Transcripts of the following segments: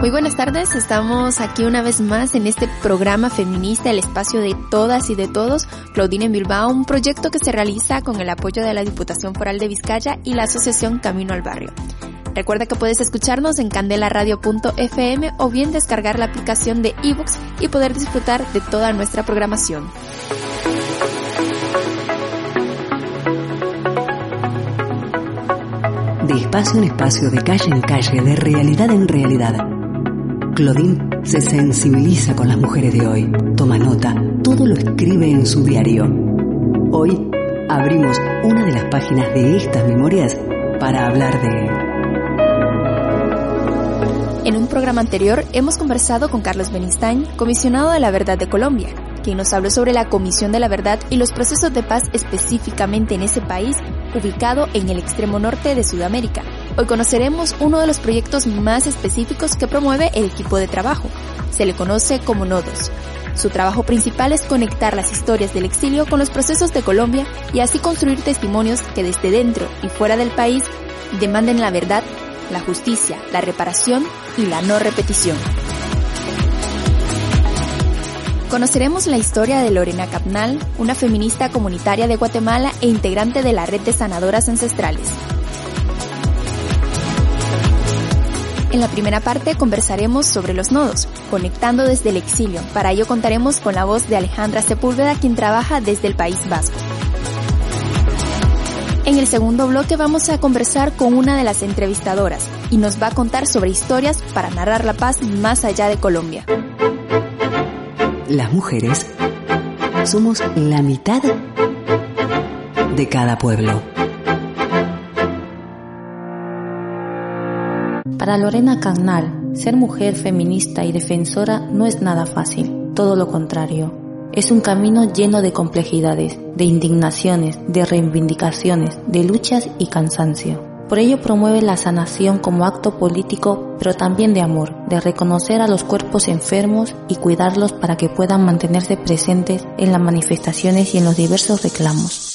Muy buenas tardes, estamos aquí una vez más en este programa feminista, el espacio de todas y de todos, Claudine en Bilbao, un proyecto que se realiza con el apoyo de la Diputación Foral de Vizcaya y la Asociación Camino al Barrio. Recuerda que puedes escucharnos en candelaradio.fm o bien descargar la aplicación de ebooks y poder disfrutar de toda nuestra programación. De espacio en espacio, de calle en calle, de realidad en realidad. Claudine se sensibiliza con las mujeres de hoy, toma nota, todo lo escribe en su diario. Hoy abrimos una de las páginas de estas memorias para hablar de en un programa anterior hemos conversado con Carlos Benistain, comisionado de la Verdad de Colombia, quien nos habló sobre la Comisión de la Verdad y los procesos de paz específicamente en ese país, ubicado en el extremo norte de Sudamérica. Hoy conoceremos uno de los proyectos más específicos que promueve el equipo de trabajo. Se le conoce como Nodos. Su trabajo principal es conectar las historias del exilio con los procesos de Colombia y así construir testimonios que desde dentro y fuera del país demanden la verdad la justicia, la reparación y la no repetición. Conoceremos la historia de Lorena Capnal, una feminista comunitaria de Guatemala e integrante de la red de sanadoras ancestrales. En la primera parte conversaremos sobre los nodos, conectando desde el exilio. Para ello contaremos con la voz de Alejandra Sepúlveda, quien trabaja desde el País Vasco. En el segundo bloque vamos a conversar con una de las entrevistadoras y nos va a contar sobre historias para narrar la paz más allá de Colombia. Las mujeres somos la mitad de cada pueblo. Para Lorena Cagnal, ser mujer feminista y defensora no es nada fácil, todo lo contrario. Es un camino lleno de complejidades, de indignaciones, de reivindicaciones, de luchas y cansancio. Por ello promueve la sanación como acto político, pero también de amor, de reconocer a los cuerpos enfermos y cuidarlos para que puedan mantenerse presentes en las manifestaciones y en los diversos reclamos.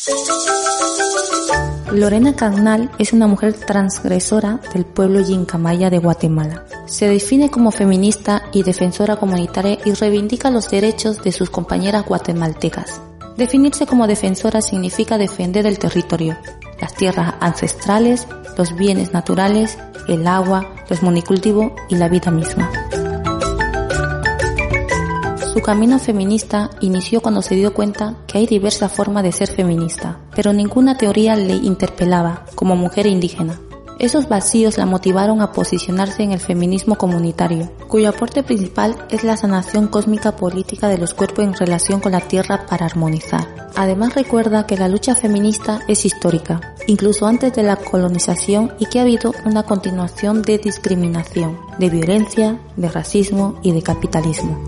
Lorena Cagnal es una mujer transgresora del pueblo yincamaya de Guatemala. Se define como feminista y defensora comunitaria y reivindica los derechos de sus compañeras guatemaltecas. Definirse como defensora significa defender el territorio, las tierras ancestrales, los bienes naturales, el agua, los monocultivos y la vida misma. Su camino feminista inició cuando se dio cuenta que hay diversas formas de ser feminista, pero ninguna teoría le interpelaba como mujer indígena. Esos vacíos la motivaron a posicionarse en el feminismo comunitario, cuyo aporte principal es la sanación cósmica política de los cuerpos en relación con la Tierra para armonizar. Además recuerda que la lucha feminista es histórica, incluso antes de la colonización y que ha habido una continuación de discriminación, de violencia, de racismo y de capitalismo.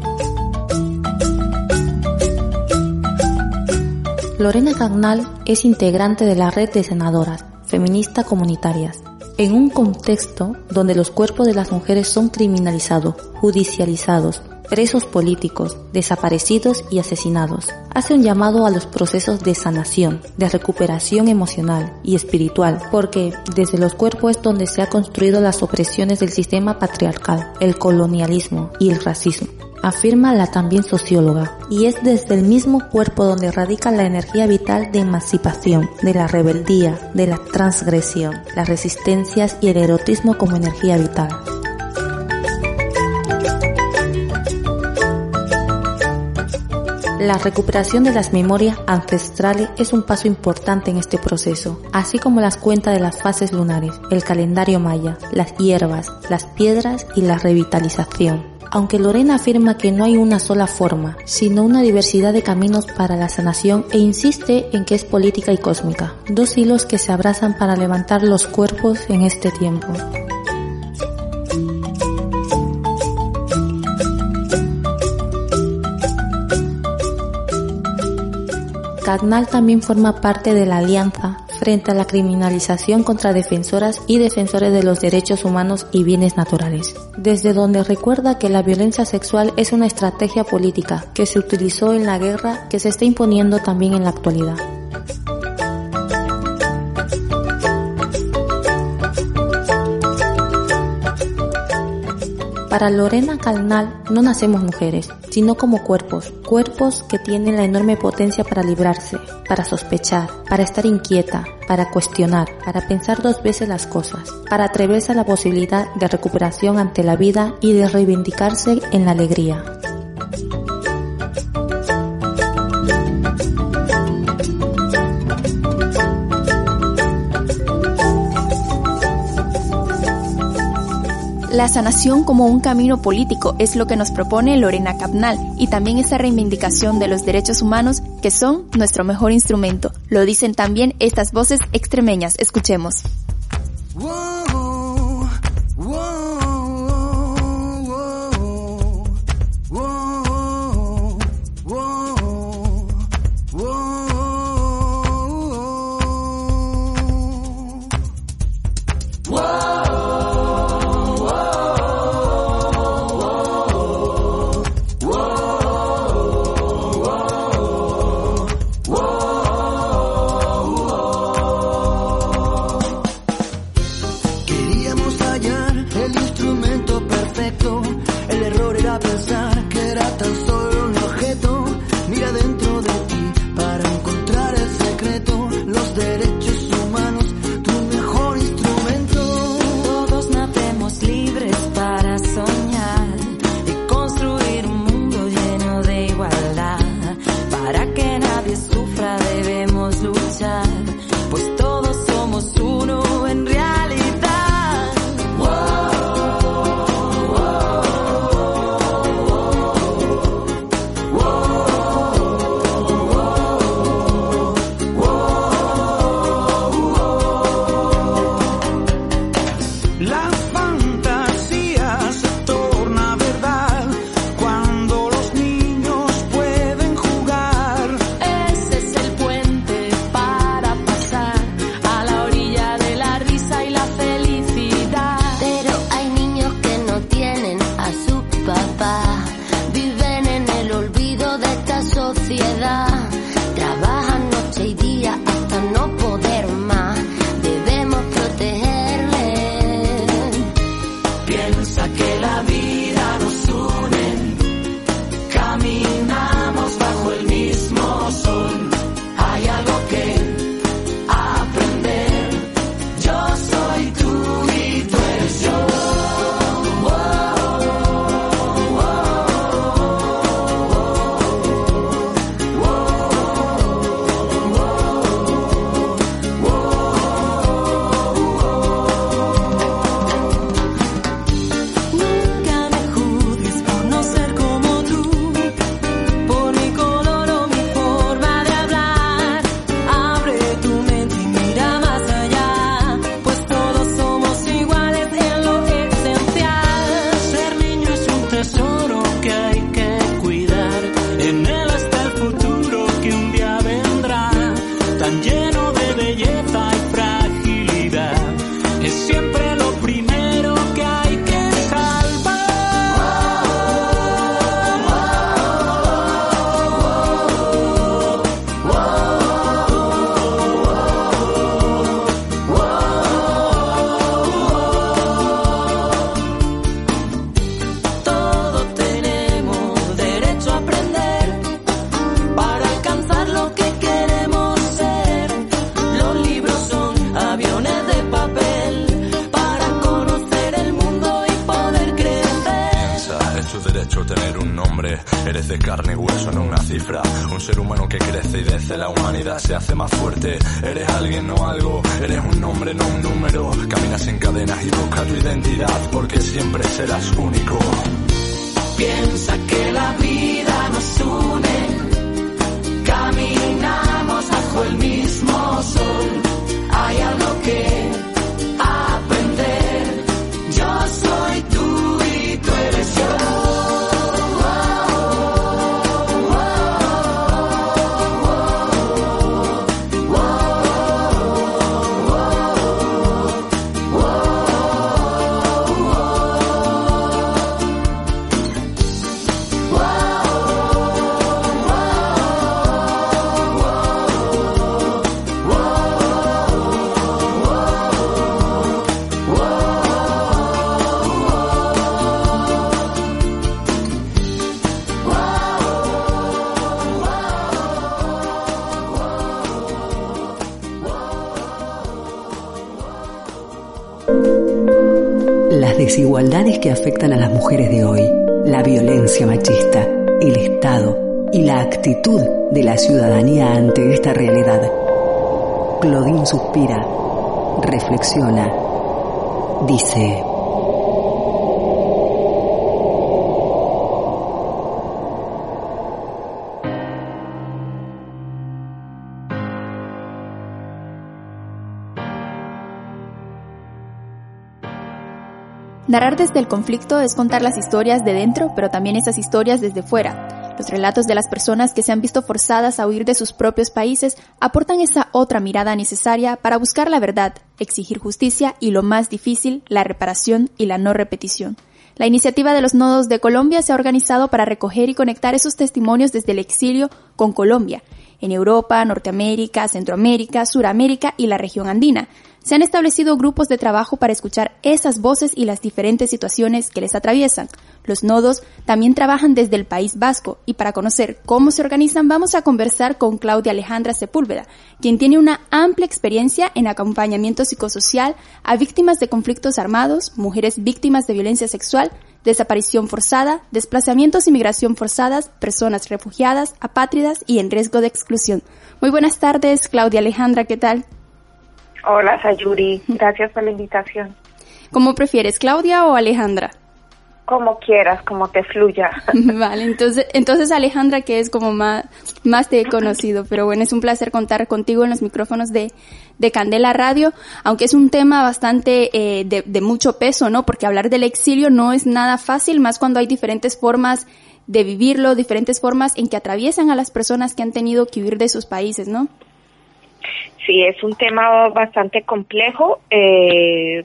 Lorena Cagnal es integrante de la red de senadoras feministas comunitarias, en un contexto donde los cuerpos de las mujeres son criminalizados, judicializados, presos políticos, desaparecidos y asesinados. Hace un llamado a los procesos de sanación, de recuperación emocional y espiritual, porque desde los cuerpos es donde se han construido las opresiones del sistema patriarcal, el colonialismo y el racismo afirma la también socióloga, y es desde el mismo cuerpo donde radica la energía vital de emancipación, de la rebeldía, de la transgresión, las resistencias y el erotismo como energía vital. La recuperación de las memorias ancestrales es un paso importante en este proceso, así como las cuentas de las fases lunares, el calendario maya, las hierbas, las piedras y la revitalización aunque Lorena afirma que no hay una sola forma, sino una diversidad de caminos para la sanación e insiste en que es política y cósmica, dos hilos que se abrazan para levantar los cuerpos en este tiempo. Cagnal también forma parte de la alianza frente a la criminalización contra defensoras y defensores de los derechos humanos y bienes naturales, desde donde recuerda que la violencia sexual es una estrategia política que se utilizó en la guerra que se está imponiendo también en la actualidad. Para Lorena Calnal no nacemos mujeres, sino como cuerpos, cuerpos que tienen la enorme potencia para librarse, para sospechar, para estar inquieta, para cuestionar, para pensar dos veces las cosas, para atreverse a la posibilidad de recuperación ante la vida y de reivindicarse en la alegría. La sanación como un camino político es lo que nos propone Lorena Capnal y también esa reivindicación de los derechos humanos que son nuestro mejor instrumento. Lo dicen también estas voces extremeñas. Escuchemos. Violencia machista, el Estado y la actitud de la ciudadanía ante esta realidad. Claudine suspira, reflexiona, dice... Narrar desde el conflicto es contar las historias de dentro, pero también esas historias desde fuera. Los relatos de las personas que se han visto forzadas a huir de sus propios países aportan esa otra mirada necesaria para buscar la verdad, exigir justicia y lo más difícil, la reparación y la no repetición. La iniciativa de los nodos de Colombia se ha organizado para recoger y conectar esos testimonios desde el exilio con Colombia, en Europa, Norteamérica, Centroamérica, Suramérica y la región andina, se han establecido grupos de trabajo para escuchar esas voces y las diferentes situaciones que les atraviesan. Los nodos también trabajan desde el País Vasco y para conocer cómo se organizan vamos a conversar con Claudia Alejandra Sepúlveda, quien tiene una amplia experiencia en acompañamiento psicosocial a víctimas de conflictos armados, mujeres víctimas de violencia sexual, desaparición forzada, desplazamientos y migración forzadas, personas refugiadas, apátridas y en riesgo de exclusión. Muy buenas tardes, Claudia Alejandra, ¿qué tal? Hola, Sayuri. Gracias por la invitación. ¿Cómo prefieres, Claudia o Alejandra? Como quieras, como te fluya. vale, entonces, entonces Alejandra, que es como más, más te he conocido, pero bueno, es un placer contar contigo en los micrófonos de, de Candela Radio, aunque es un tema bastante eh, de, de mucho peso, ¿no? Porque hablar del exilio no es nada fácil, más cuando hay diferentes formas de vivirlo, diferentes formas en que atraviesan a las personas que han tenido que huir de sus países, ¿no? Sí, es un tema bastante complejo. Eh,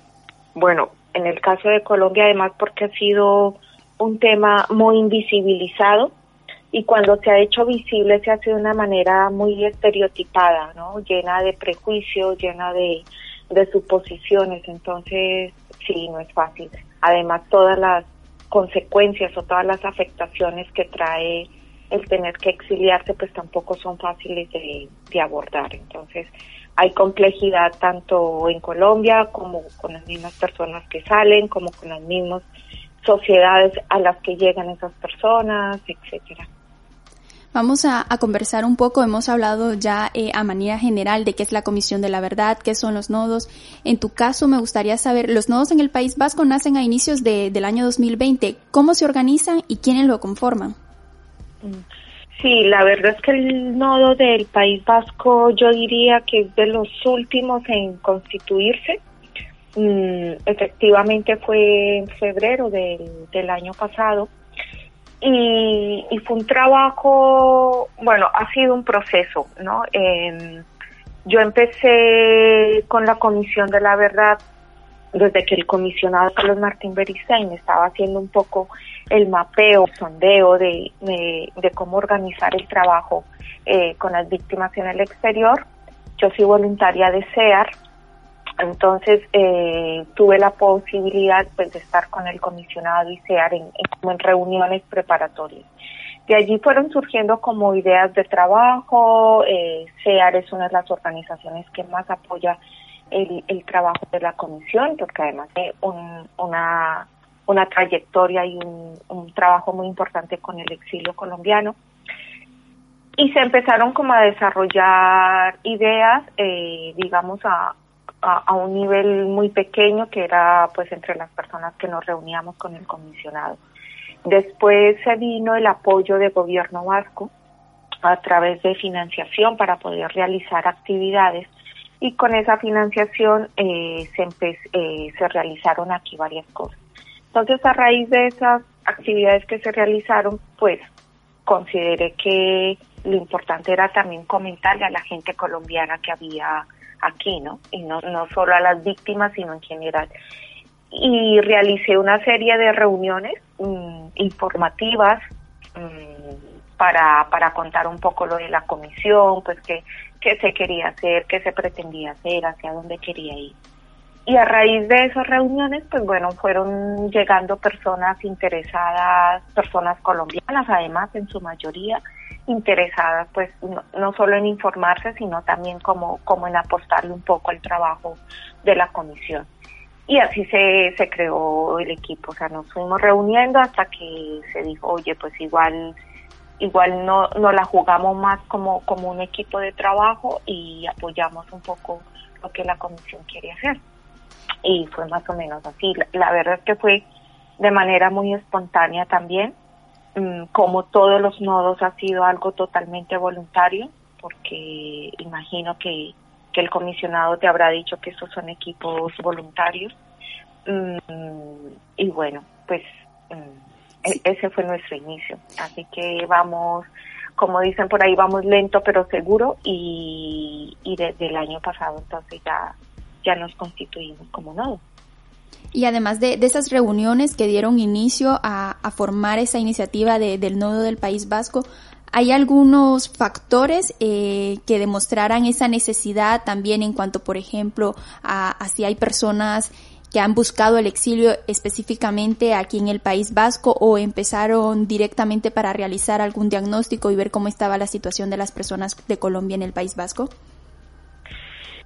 bueno, en el caso de Colombia, además, porque ha sido un tema muy invisibilizado y cuando se ha hecho visible se hace de una manera muy estereotipada, ¿no? Llena de prejuicios, llena de, de suposiciones. Entonces, sí, no es fácil. Además, todas las consecuencias o todas las afectaciones que trae el tener que exiliarse pues tampoco son fáciles de, abordar. Entonces hay complejidad tanto en Colombia como con las mismas personas que salen, como con las mismas sociedades a las que llegan esas personas, etcétera. Vamos a, conversar un poco, hemos hablado ya eh, a manera general de qué es la Comisión de la Verdad, qué son los nodos. En tu caso, me gustaría saber, los nodos en el País Vasco nacen a inicios de, del año 2020. ¿Cómo se organizan y quiénes lo conforman? Sí, la verdad es que el nodo del País Vasco yo diría que es de los últimos en constituirse. Mm, efectivamente fue en febrero del, año pasado y, fue un trabajo, bueno, ha sido un proceso, ¿no? Em, yo empecé con la Comisión de la Verdad desde que el comisionado Carlos Martín Beristain estaba haciendo un poco el mapeo, el sondeo de, de, cómo organizar el trabajo eh, con las víctimas en el exterior. Yo soy voluntaria de SEAR, entonces eh, tuve la posibilidad pues, de estar con el comisionado y SEAR en, en, reuniones preparatorias. De allí fueron surgiendo como ideas de trabajo. Eh, SEAR es una de las organizaciones que más apoya el, el trabajo de la comisión, porque además de una, una trayectoria y un, un trabajo muy importante con el exilio colombiano. Y se empezaron como a desarrollar ideas, eh, digamos, a, a, un nivel muy pequeño que era pues entre las personas que nos reuníamos con el comisionado. Después se vino el apoyo del gobierno vasco a través de financiación para poder realizar actividades y con esa financiación eh, se, eh, se realizaron aquí varias cosas. Entonces, a raíz de esas actividades que se realizaron, pues consideré que lo importante era también comentarle a la gente colombiana que había aquí, ¿no? Y no, no solo a las víctimas, sino en general. Y realicé una serie de reuniones mm, informativas mm, para, para contar un poco lo de la comisión, pues que qué se quería hacer, qué se pretendía hacer, hacia dónde quería ir. Y a raíz de esas reuniones, pues bueno, fueron llegando personas interesadas, personas colombianas además en su mayoría, interesadas pues no, solo en informarse, sino también como, como en apostarle un poco al trabajo de la comisión. y así se, se creó el equipo, o sea, nos fuimos reuniendo hasta que se dijo, oye, pues igual igual no, no la jugamos más como, como un equipo de trabajo y apoyamos un poco lo que la comisión quiere hacer. Y fue más o menos así. La, verdad es que fue de manera muy espontánea también, mm, como todos los nodos ha sido algo totalmente voluntario, porque imagino que, que el comisionado te habrá dicho que estos son equipos voluntarios. Mm, y bueno, pues mm, ese fue nuestro inicio. Así que vamos, como dicen por ahí, vamos lento pero seguro y, y desde el año pasado entonces ya, ya nos constituimos como nodo. Y además de, de, esas reuniones que dieron inicio a, a formar esa iniciativa de, del nodo del País Vasco, ¿Hay algunos factores eh, que demostraran esa necesidad también en cuanto, por ejemplo, a, si hay personas que han buscado el exilio específicamente aquí en el País Vasco o empezaron directamente para realizar algún diagnóstico y ver cómo estaba la situación de las personas de Colombia en el País Vasco?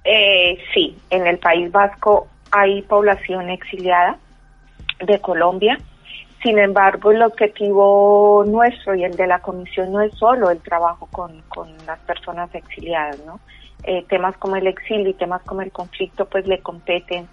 Eh, sí, en el País Vasco hay población exiliada de Colombia sin embargo, el objetivo nuestro y el de la comisión no es solo el trabajo con, con las personas exiliadas, ¿no? Eh, temas como el exilio y temas como el conflicto pues le competen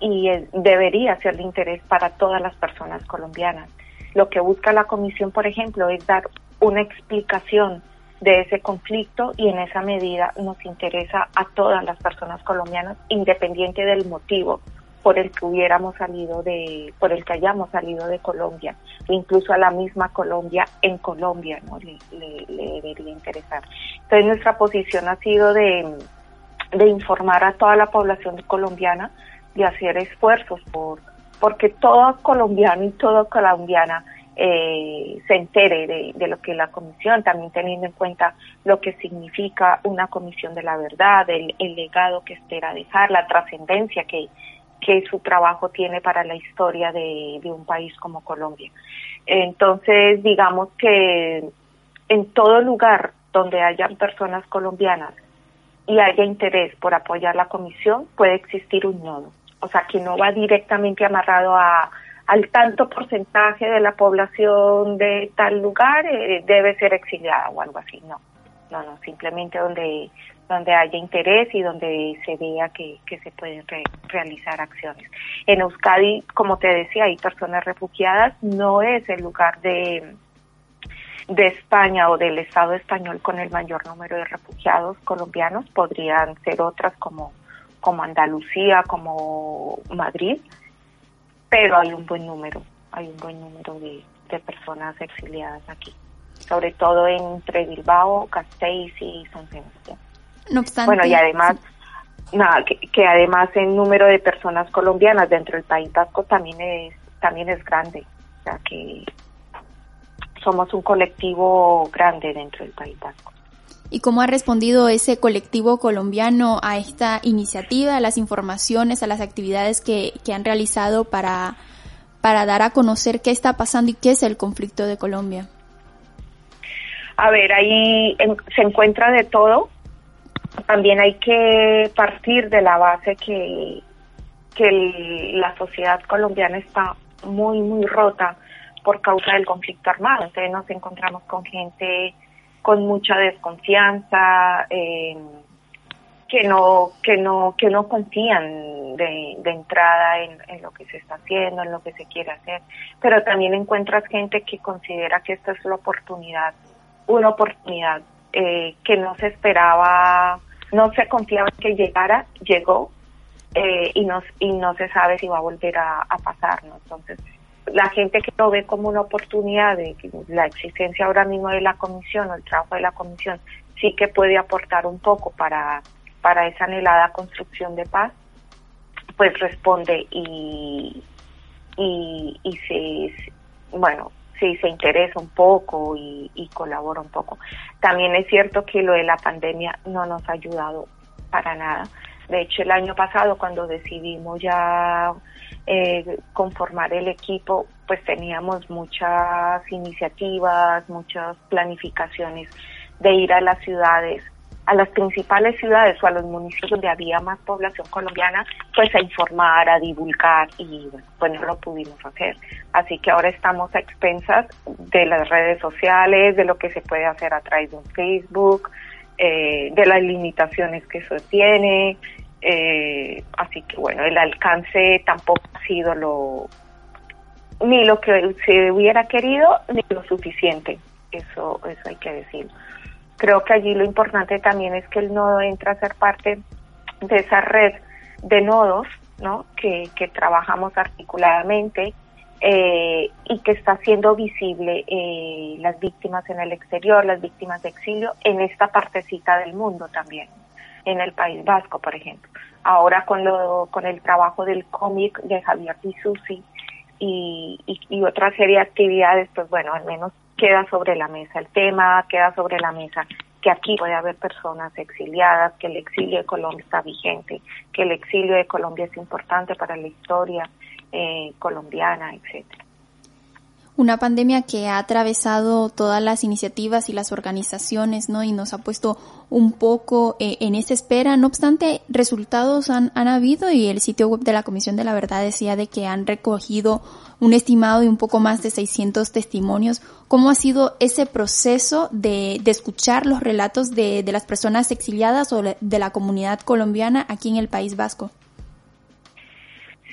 y debería ser de interés para todas las personas colombianas. Lo que busca la comisión, por ejemplo, es dar una explicación de ese conflicto y en esa medida nos interesa a todas las personas colombianas, independiente del motivo por el que hubiéramos salido de, por el que hayamos salido de Colombia, incluso a la misma Colombia en Colombia, ¿no? Le, debería interesar. Entonces nuestra posición ha sido de, de informar a toda la población colombiana, de hacer esfuerzos por, porque todo colombiano y toda colombiana eh, se entere de, de, lo que la comisión, también teniendo en cuenta lo que significa una comisión de la verdad, el, el legado que espera dejar, la trascendencia que, que su trabajo tiene para la historia de, un país como Colombia. Entonces, digamos que en todo lugar donde haya personas colombianas y haya interés por apoyar la comisión, puede existir un nodo. O sea, que no va directamente amarrado a, al tanto porcentaje de la población de tal lugar eh, debe ser exiliada o algo así. No, no, no, simplemente donde donde haya interés y donde se vea que, se pueden realizar acciones. En Euskadi, como te decía, hay personas refugiadas, no es el lugar de, de España o del Estado español con el mayor número de refugiados colombianos, podrían ser otras como, como Andalucía, como Madrid, pero hay un buen número, hay un buen número de, de personas exiliadas aquí, sobre todo entre Bilbao, Castell y San Sebastián. Bueno, y además, nada, que, además el número de personas colombianas dentro del País Vasco también es, también es grande. O sea que somos un colectivo grande dentro del País Vasco. ¿Y cómo ha respondido ese colectivo colombiano a esta iniciativa, a las informaciones, a las actividades que, que han realizado para, para dar a conocer qué está pasando y qué es el conflicto de Colombia? A ver, ahí se encuentra de todo también hay que partir de la base que, que la sociedad colombiana está muy, muy rota por causa del conflicto armado. Entonces nos encontramos con gente con mucha desconfianza, eh, que no, que no, que no confían de, de entrada en, lo que se está haciendo, en lo que se quiere hacer, pero también encuentras gente que considera que esta es la oportunidad, una oportunidad eh, que no se esperaba, no se confiaba que llegara, llegó eh, y, no, y no se sabe si va a volver a, pasar, ¿no? Entonces, la gente que lo ve como una oportunidad de la existencia ahora mismo de la comisión o el trabajo de la comisión sí que puede aportar un poco para, para esa anhelada construcción de paz, pues responde y, y, y se, bueno, sí se interesa un poco y, colabora un poco. También es cierto que lo de la pandemia no nos ha ayudado para nada. De hecho, el año pasado cuando decidimos ya eh, conformar el equipo, pues teníamos muchas iniciativas, muchas planificaciones de ir a las ciudades a las principales ciudades o a los municipios donde había más población colombiana, pues a informar, a divulgar y bueno, pues no lo pudimos hacer. Así que ahora estamos a expensas de las redes sociales, de lo que se puede hacer a través de un Facebook, eh, de las limitaciones que eso tiene. Eh, así que bueno, el alcance tampoco ha sido lo ni lo que se hubiera querido ni lo suficiente. Eso, eso hay que decirlo. Creo que allí lo importante también es que el nodo entra a ser parte de esa red de nodos, ¿no? Que, que trabajamos articuladamente eh, y que está haciendo visible eh, las víctimas en el exterior, las víctimas de exilio en esta partecita del mundo también, en el País Vasco, por ejemplo. Ahora con lo, con el trabajo del cómic de Javier Disusi y, y, y otra serie de actividades, pues bueno, al menos queda sobre la mesa el tema, queda sobre la mesa que aquí puede haber personas exiliadas, que el exilio de Colombia está vigente, que el exilio de Colombia es importante para la historia eh, colombiana, etcétera. Una pandemia que ha atravesado todas las iniciativas y las organizaciones, ¿no? Y nos ha puesto un poco eh, en esa espera. No obstante, resultados han, han habido y el sitio web de la Comisión de la Verdad decía de que han recogido un estimado de un poco más de 600 testimonios. ¿Cómo ha sido ese proceso de, de escuchar los relatos de, de las personas exiliadas o de la comunidad colombiana aquí en el País Vasco?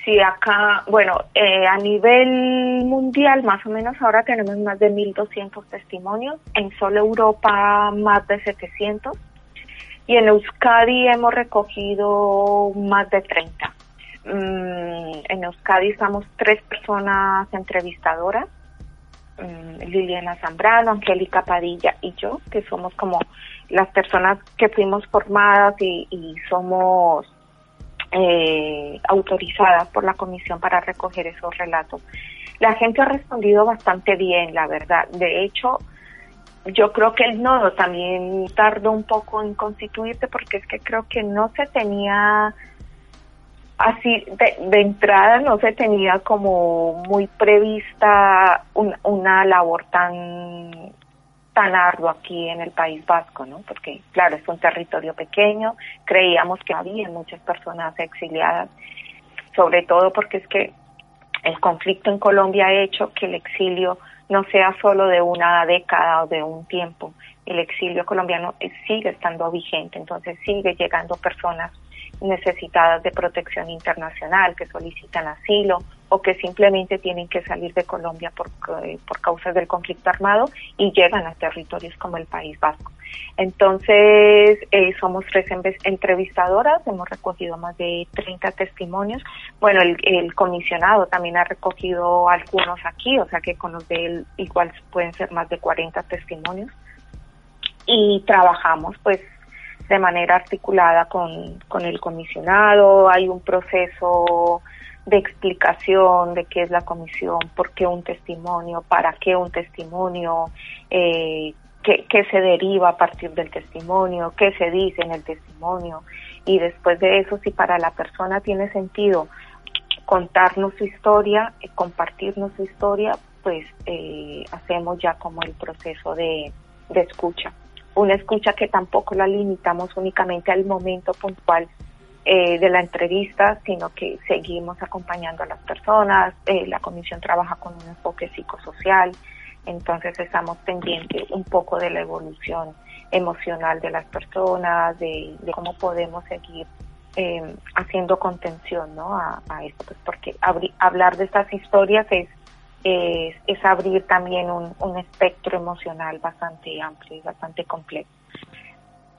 Sí, acá, bueno, eh, a nivel mundial más o menos ahora tenemos más de 1.200 testimonios, en solo Europa más de 700 y en Euskadi hemos recogido más de 30. Mm, en Euskadi estamos tres personas entrevistadoras, mm, Liliana Zambrano, Angélica Padilla y yo, que somos como las personas que fuimos formadas y, y somos eh, autorizadas por la comisión para recoger esos relatos. La gente ha respondido bastante bien, la verdad. De hecho, yo creo que el nodo también tardó un poco en constituirse porque es que creo que no se tenía así de, entrada no se tenía como muy prevista una labor tan tan arduo aquí en el País Vasco, ¿no? Porque, claro, es un territorio pequeño, creíamos que había muchas personas exiliadas, sobre todo porque es que el conflicto en Colombia ha hecho que el exilio no sea solo de una década o de un tiempo. El exilio colombiano sigue estando vigente, entonces sigue llegando personas necesitadas de protección internacional, que solicitan asilo o que simplemente tienen que salir de Colombia por, eh, por causas del conflicto armado y llegan a territorios como el País Vasco. Entonces, eh, somos tres entrevistadoras, hemos recogido más de 30 testimonios. Bueno, el, el, comisionado también ha recogido algunos aquí, o sea que con los de él igual pueden ser más de 40 testimonios. Y trabajamos pues de manera articulada con, con el comisionado, hay un proceso de explicación de qué es la comisión, por qué un testimonio, para qué un testimonio, eh, qué, qué, se deriva a partir del testimonio, qué se dice en el testimonio. Y después de eso, si para la persona tiene sentido contarnos su historia, eh, compartirnos su historia, pues eh, hacemos ya como el proceso de, de escucha una escucha que tampoco la limitamos únicamente al momento puntual eh, de la entrevista, sino que seguimos acompañando a las personas, eh, la comisión trabaja con un enfoque psicosocial, entonces estamos pendientes un poco de la evolución emocional de las personas, de, cómo podemos seguir eh, haciendo contención ¿no? a, esto, pues porque hablar de estas historias es es, abrir también un, un, espectro emocional bastante amplio y bastante complejo.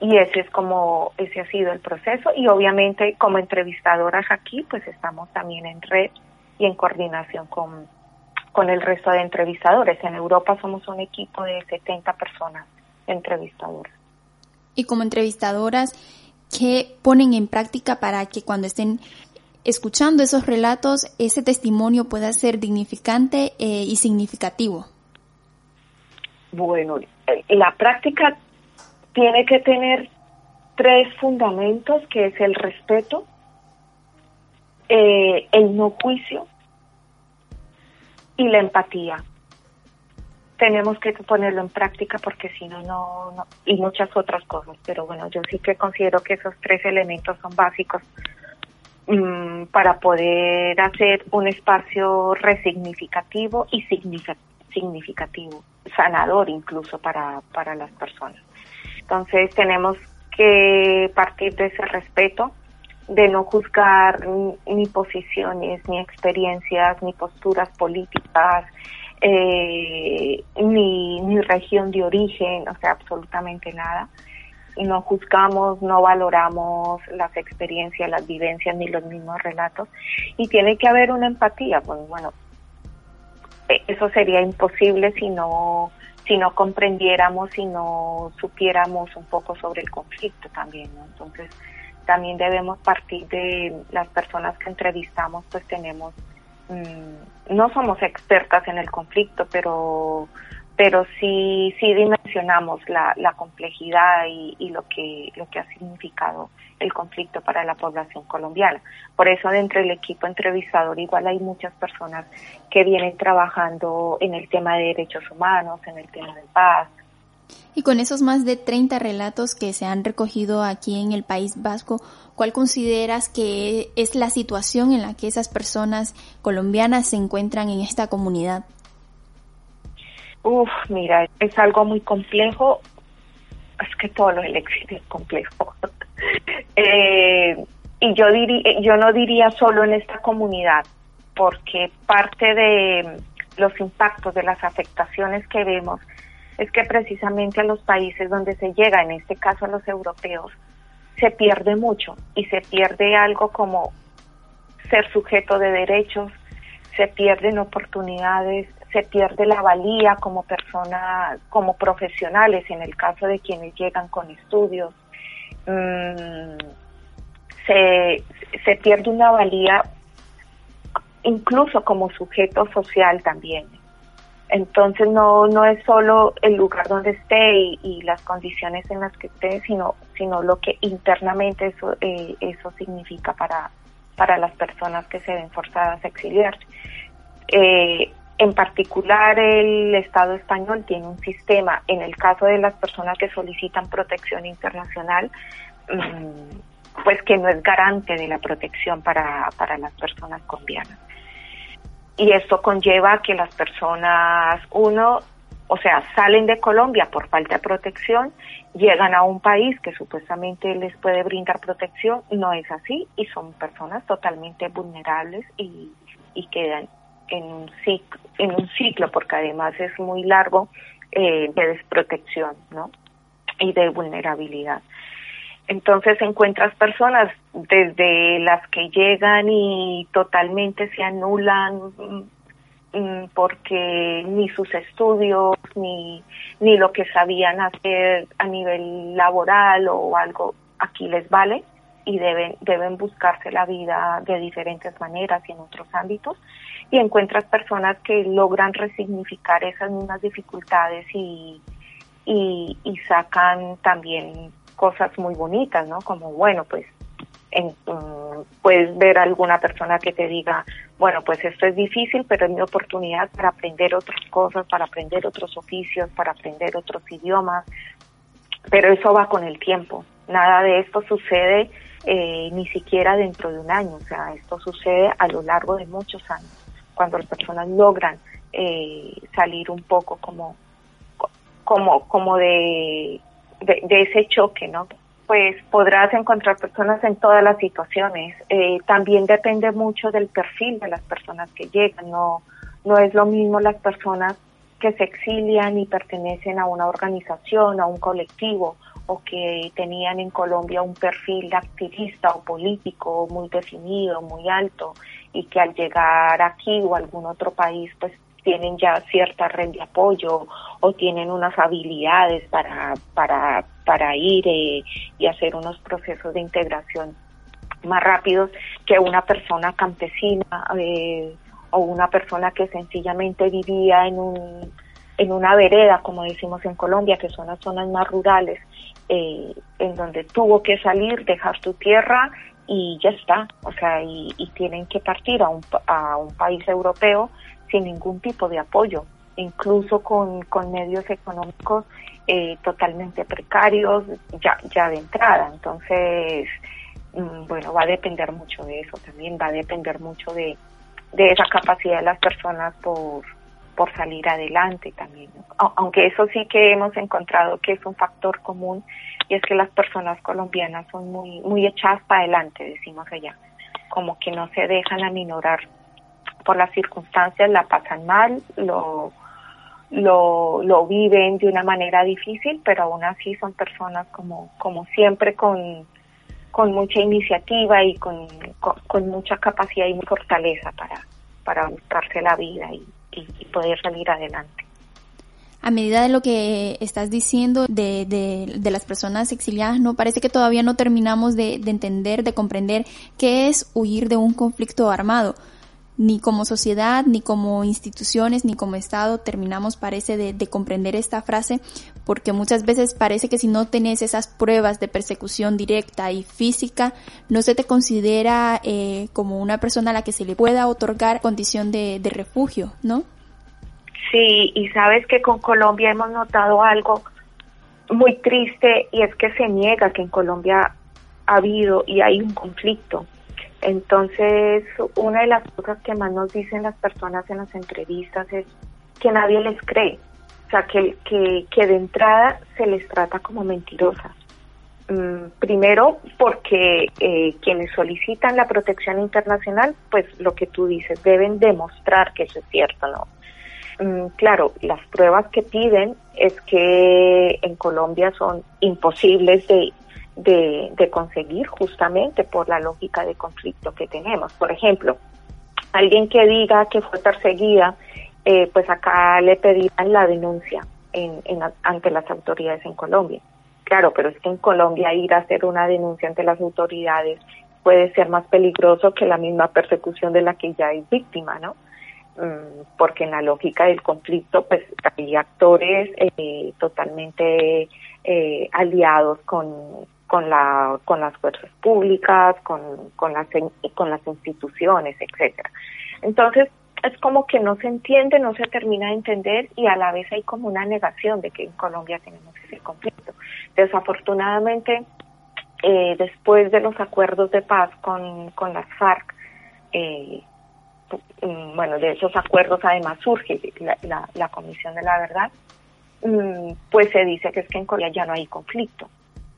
Y ese es como, ese ha sido el proceso y obviamente como entrevistadoras aquí pues estamos también en red y en coordinación con, con el resto de entrevistadores. En Europa somos un equipo de 70 personas entrevistadoras. Y como entrevistadoras, ¿qué ponen en práctica para que cuando estén escuchando esos relatos, ese testimonio pueda ser dignificante eh, y significativo? Bueno, la práctica tiene que tener tres fundamentos, que es el respeto, eh, el no juicio y la empatía. tenemos que ponerlo en práctica porque si no, no, y muchas otras cosas. Pero bueno, yo sí que considero que esos tres elementos son básicos mm, para poder hacer un espacio resignificativo y significativo, sanador incluso para, para las personas. Entonces tenemos que partir de ese respeto, de no juzgar ni posiciones, ni experiencias, ni posturas políticas, eh, ni, ni región de origen, o sea, absolutamente nada. Y no juzgamos, no valoramos las experiencias, las vivencias, ni los mismos relatos. Y tiene que haber una empatía. Pues bueno, eso sería imposible si no, si no comprendiéramos, si no supiéramos un poco sobre el conflicto también, ¿no? Entonces, también debemos partir de las personas que entrevistamos, pues tenemos Mm, no somos expertas en el conflicto, pero pero sí sí dimensionamos la, la complejidad y, y, lo que lo que ha significado el conflicto para la población colombiana. Por eso dentro del equipo entrevistador igual hay muchas personas que vienen trabajando en el tema de derechos humanos, en el tema de paz, y con esos más de 30 relatos que se han recogido aquí en el País Vasco, ¿cuál consideras que es la situación en la que esas personas colombianas se encuentran en esta comunidad? Uf, mira, es algo muy complejo. Es que todo lo del éxito es complejo. eh, y yo, diría, yo no diría solo en esta comunidad, porque parte de los impactos, de las afectaciones que vemos, es que precisamente a los países donde se llega, en este caso a los europeos, se pierde mucho y se pierde algo como ser sujeto de derechos, se pierden oportunidades, se pierde la valía como persona, como profesionales en el caso de quienes llegan con estudios. Mm, se, se pierde una valía incluso como sujeto social también. Entonces no, no es solo el lugar donde esté y, las condiciones en las que esté, sino, sino lo que internamente eso, eh, eso significa para, para las personas que se ven forzadas a exiliarse. Eh, en particular, el Estado español tiene un sistema, en el caso de las personas que solicitan protección internacional, mm, pues que no es garante de la protección para, para las personas colombianas y esto conlleva que las personas, uno, o sea, salen de Colombia por falta de protección, llegan a un país que supuestamente les puede brindar protección, no es así y son personas totalmente vulnerables y, y quedan en un ciclo, en un ciclo porque además es muy largo eh, de desprotección, ¿no? Y de vulnerabilidad. Entonces encuentras personas desde las que llegan y totalmente se anulan mm, porque ni sus estudios ni, ni lo que sabían hacer a nivel laboral o algo aquí les vale y deben, deben buscarse la vida de diferentes maneras y en otros ámbitos y encuentras personas que logran resignificar esas mismas dificultades y, y, sacan también cosas muy bonitas, ¿no? Como, bueno, pues en, mm, puedes ver a alguna persona que te diga, bueno, pues esto es difícil, pero es mi oportunidad para aprender otras cosas, para aprender otros oficios, para aprender otros idiomas, pero eso va con el tiempo. Nada de esto sucede eh, ni siquiera dentro de un año, o sea, esto sucede a lo largo de muchos años, cuando las personas logran eh, salir un poco como, como, como de de, ese choque, ¿no? Pues podrás encontrar personas en todas las situaciones. Eh, también depende mucho del perfil de las personas que llegan. No, no es lo mismo las personas que se exilian y pertenecen a una organización, a un colectivo, o que tenían en Colombia un perfil activista o político muy definido, muy alto, y que al llegar aquí o algún otro país, pues tienen ya cierta red de apoyo o tienen unas habilidades para, para, para ir eh, y hacer unos procesos de integración más rápidos que una persona campesina eh, o una persona que sencillamente vivía en un en una vereda, como decimos en Colombia, que son las zonas más rurales, eh, en donde tuvo que salir, dejar su tierra y ya está, o sea, y, y tienen que partir a un, a un país europeo sin ningún tipo de apoyo incluso con, con medios económicos eh, totalmente precarios ya, ya de entrada. Entonces, mm, bueno, va a depender mucho de eso también, va a depender mucho de, de esa capacidad de las personas por, por salir adelante también. Aunque eso sí que hemos encontrado que es un factor común y es que las personas colombianas son muy, muy echadas para adelante, decimos allá, como que no se dejan aminorar por las circunstancias, la pasan mal, lo, lo, lo viven de una manera difícil, pero aún así son personas como, como siempre con, con mucha iniciativa y con, con, mucha capacidad y fortaleza para, para buscarse la vida y, y, poder salir adelante. A medida de lo que estás diciendo de, de, las personas exiliadas, no parece que todavía no terminamos de, de entender, de comprender qué es huir de un conflicto armado ni como sociedad, ni como instituciones, ni como Estado terminamos, parece, de, comprender esta frase, porque muchas veces parece que si no tenés esas pruebas de persecución directa y física, no se te considera eh, como una persona a la que se le pueda otorgar condición de, de refugio, ¿no? Sí, y sabes que con Colombia hemos notado algo muy triste y es que se niega que en Colombia ha habido y hay un conflicto entonces, una de las cosas que más nos dicen las personas en las entrevistas es que nadie les cree, o sea, que, que, de entrada se les trata como mentirosas. Mm, primero, porque eh, quienes solicitan la protección internacional, pues lo que tú dices, deben demostrar que eso es cierto, ¿no? Mm, claro, las pruebas que piden es que en Colombia son imposibles de de, conseguir justamente por la lógica de conflicto que tenemos. Por ejemplo, alguien que diga que fue perseguida, eh, pues acá le pedirán la denuncia en, ante las autoridades en Colombia. Claro, pero es que en Colombia ir a hacer una denuncia ante las autoridades puede ser más peligroso que la misma persecución de la que ya es víctima, ¿no? Mm, porque en la lógica del conflicto, pues hay actores eh, totalmente eh, aliados con, con, la, con las fuerzas públicas, con, con, las, con las instituciones, etcétera. Entonces, es como que no se entiende, no se termina de entender y a la vez hay como una negación de que en Colombia tenemos ese conflicto. Desafortunadamente, eh, después de los acuerdos de paz con, con las FARC, eh, mm, bueno, de esos acuerdos además surge la, la Comisión de la Verdad, mm, pues se dice que es que en Colombia ya no hay conflicto.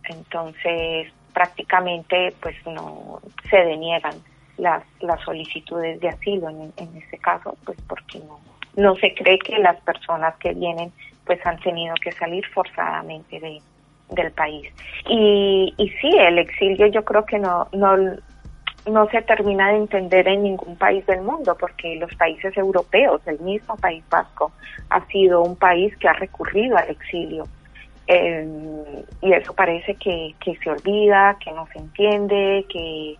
Entonces, prácticamente, pues no se deniegan las, las solicitudes de asilo en, en este caso, pues porque no, no se cree que las personas que vienen pues han tenido que salir forzadamente de, del país. Y, y sí, el exilio yo creo que no, no, no se termina de entender en ningún país del mundo, porque los países europeos, el mismo País Vasco, ha sido un país que ha recurrido al exilio eh, y eso parece que, que se olvida, que no se entiende, que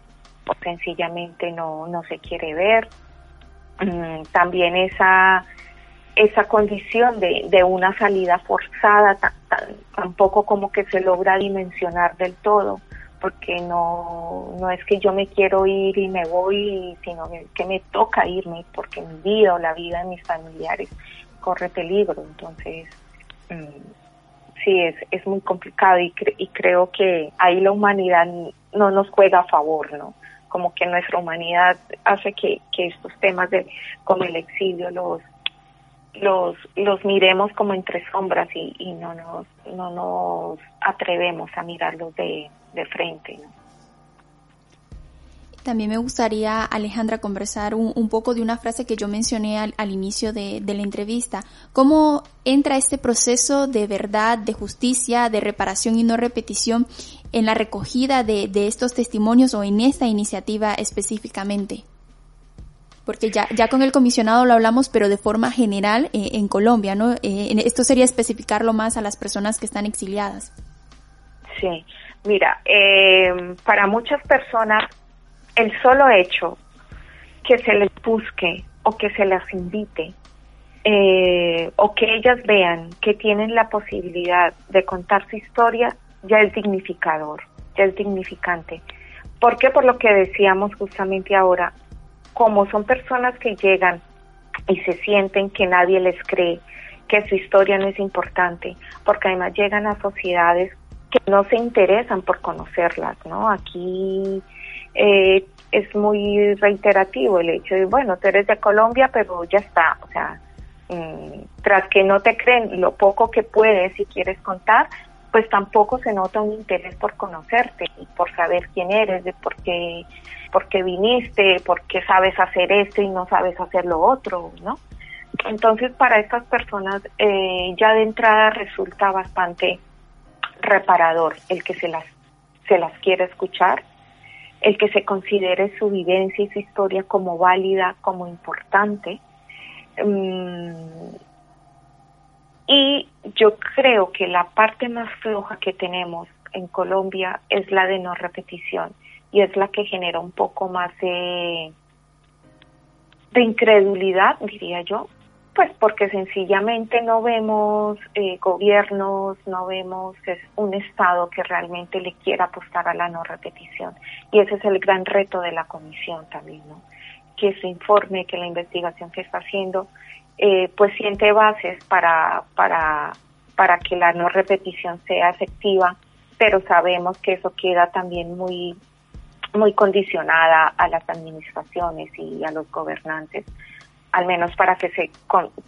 sencillamente no, no se quiere ver. Mm, también esa, esa condición de, de una salida forzada tampoco como que se logra dimensionar del todo, porque no, no es que yo me quiero ir y me voy, sino que me toca irme porque mi vida o la vida de mis familiares corre peligro. Entonces, mm, sí es, es muy complicado y, y creo que ahí la humanidad no nos juega a favor, ¿no? Como que nuestra humanidad hace que, que estos temas de como el exilio los los los miremos como entre sombras y, y no nos no nos atrevemos a mirarlos de, de frente, ¿no? También me gustaría, Alejandra, conversar un, poco de una frase que yo mencioné al, inicio de, la entrevista. ¿Cómo entra este proceso de verdad, de justicia, de reparación y no repetición en la recogida de, estos testimonios o en esta iniciativa específicamente? Porque ya, ya con el comisionado lo hablamos, pero de forma general eh, en Colombia, ¿no? Eh, esto sería especificarlo más a las personas que están exiliadas. Sí, mira, eh, para muchas personas el solo hecho que se les busque o que se las invite eh, o que ellas vean que tienen la posibilidad de contar su historia ya es dignificador, ya es dignificante. ¿Por qué? Por lo que decíamos justamente ahora, como son personas que llegan y se sienten que nadie les cree, que su historia no es importante, porque además llegan a sociedades que no se interesan por conocerlas, ¿no? Aquí eh, es muy reiterativo el hecho de, bueno, tú eres de Colombia, pero ya está, o sea, mm, tras que no te creen lo poco que puedes y quieres contar, pues tampoco se nota un interés por conocerte y por saber quién eres, de por qué, por qué viniste, por qué sabes hacer esto y no sabes hacer lo otro, ¿no? Entonces, para estas personas eh, ya de entrada resulta bastante reparador el que se las, se las quiera escuchar, el que se considere su vivencia y su historia como válida, como importante. Mm, y yo creo que la parte más floja que tenemos en Colombia es la de no repetición y es la que genera un poco más de, de incredulidad, diría yo, pues porque sencillamente no vemos eh, gobiernos, no vemos un Estado que realmente le quiera apostar a la no repetición. Y ese es el gran reto de la comisión también, ¿no? Que se informe, que la investigación que está haciendo, eh, pues siente bases para, para, para que la no repetición sea efectiva, pero sabemos que eso queda también muy muy condicionada a las administraciones y a los gobernantes al menos para que se,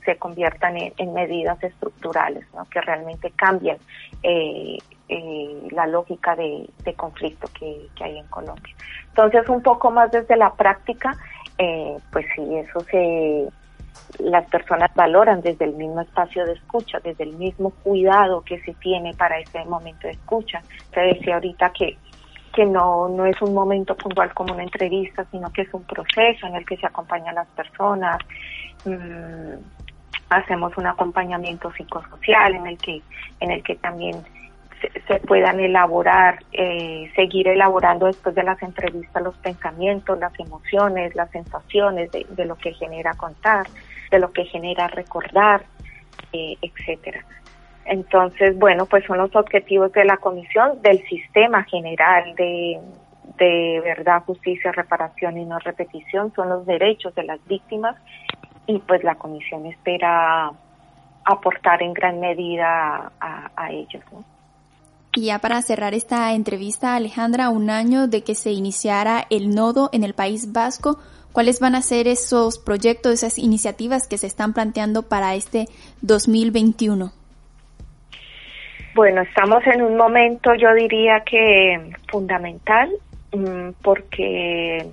se conviertan en, medidas estructurales, ¿no? que realmente cambien eh, eh, la lógica de, conflicto que, hay en Colombia. Entonces, un poco más desde la práctica, eh, pues sí, eso se las personas valoran desde el mismo espacio de escucha, desde el mismo cuidado que se tiene para ese momento de escucha. Se decía ahorita que que no, no es un momento puntual como una entrevista, sino que es un proceso en el que se acompaña a las personas. Mm, hacemos un acompañamiento psicosocial en el que, en el que también se, puedan elaborar, eh, seguir elaborando después de las entrevistas los pensamientos, las emociones, las sensaciones de, de lo que genera contar, de lo que genera recordar, eh, etcétera. Entonces, bueno, pues son los objetivos de la comisión, del sistema general de, verdad, justicia, reparación y no repetición, son los derechos de las víctimas y pues la comisión espera aportar en gran medida a, ellos. Y ya para cerrar esta entrevista, Alejandra, un año de que se iniciara el nodo en el País Vasco, ¿cuáles van a ser esos proyectos, esas iniciativas que se están planteando para este 2021? Bueno, estamos en un momento, yo diría que fundamental, mm, porque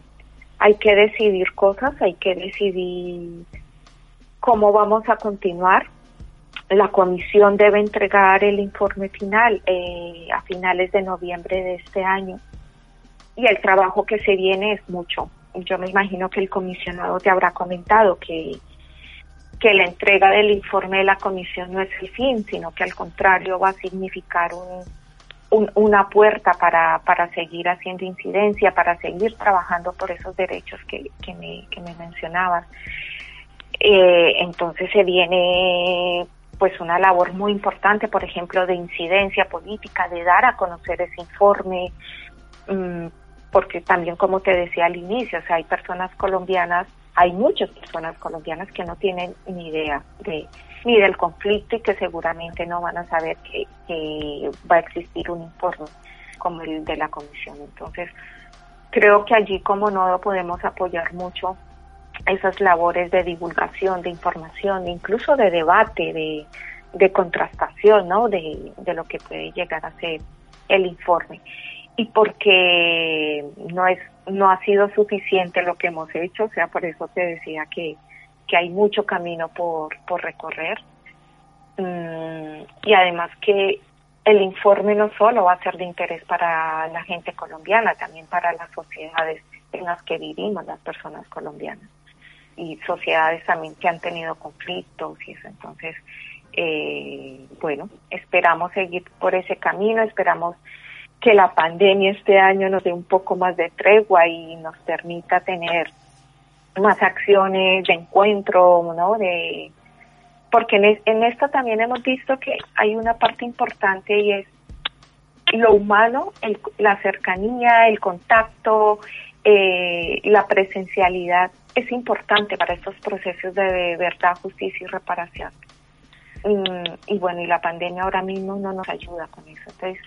hay que decidir cosas, hay que decidir cómo vamos a continuar. La comisión debe entregar el informe final eh, a finales de noviembre de este año y el trabajo que se viene es mucho. Yo me imagino que el comisionado te habrá comentado que que la entrega del informe de la comisión no es el fin, sino que al contrario va a significar un, una puerta para, para seguir haciendo incidencia, para seguir trabajando por esos derechos que, que, me, que me mencionabas. Eh, entonces se viene pues una labor muy importante, por ejemplo, de incidencia política, de dar a conocer ese informe, mm, porque también como te decía al inicio, o sea, hay personas colombianas hay muchas personas colombianas que no tienen ni idea de ni del conflicto y que seguramente no van a saber que, va a existir un informe como el de la comisión. Entonces, creo que allí como nodo podemos apoyar mucho esas labores de divulgación, de información, incluso de debate, de, de contrastación, ¿no? De, de lo que puede llegar a ser el informe. Y porque no es no ha sido suficiente lo que hemos hecho, o sea, por eso te decía que, que hay mucho camino por, por recorrer. Mm, y además que el informe no solo va a ser de interés para la gente colombiana, también para las sociedades en las que vivimos las personas colombianas y sociedades también que han tenido conflictos y eso. Entonces, eh, bueno, esperamos seguir por ese camino, esperamos que la pandemia este año nos dé un poco más de tregua y nos permita tener más acciones de encuentro, ¿no? De porque en, en esto también hemos visto que hay una parte importante y es lo humano, el, la cercanía, el contacto, eh, la presencialidad es importante para estos procesos de verdad, justicia y reparación. y bueno, y la pandemia ahora mismo no nos ayuda con eso. Entonces,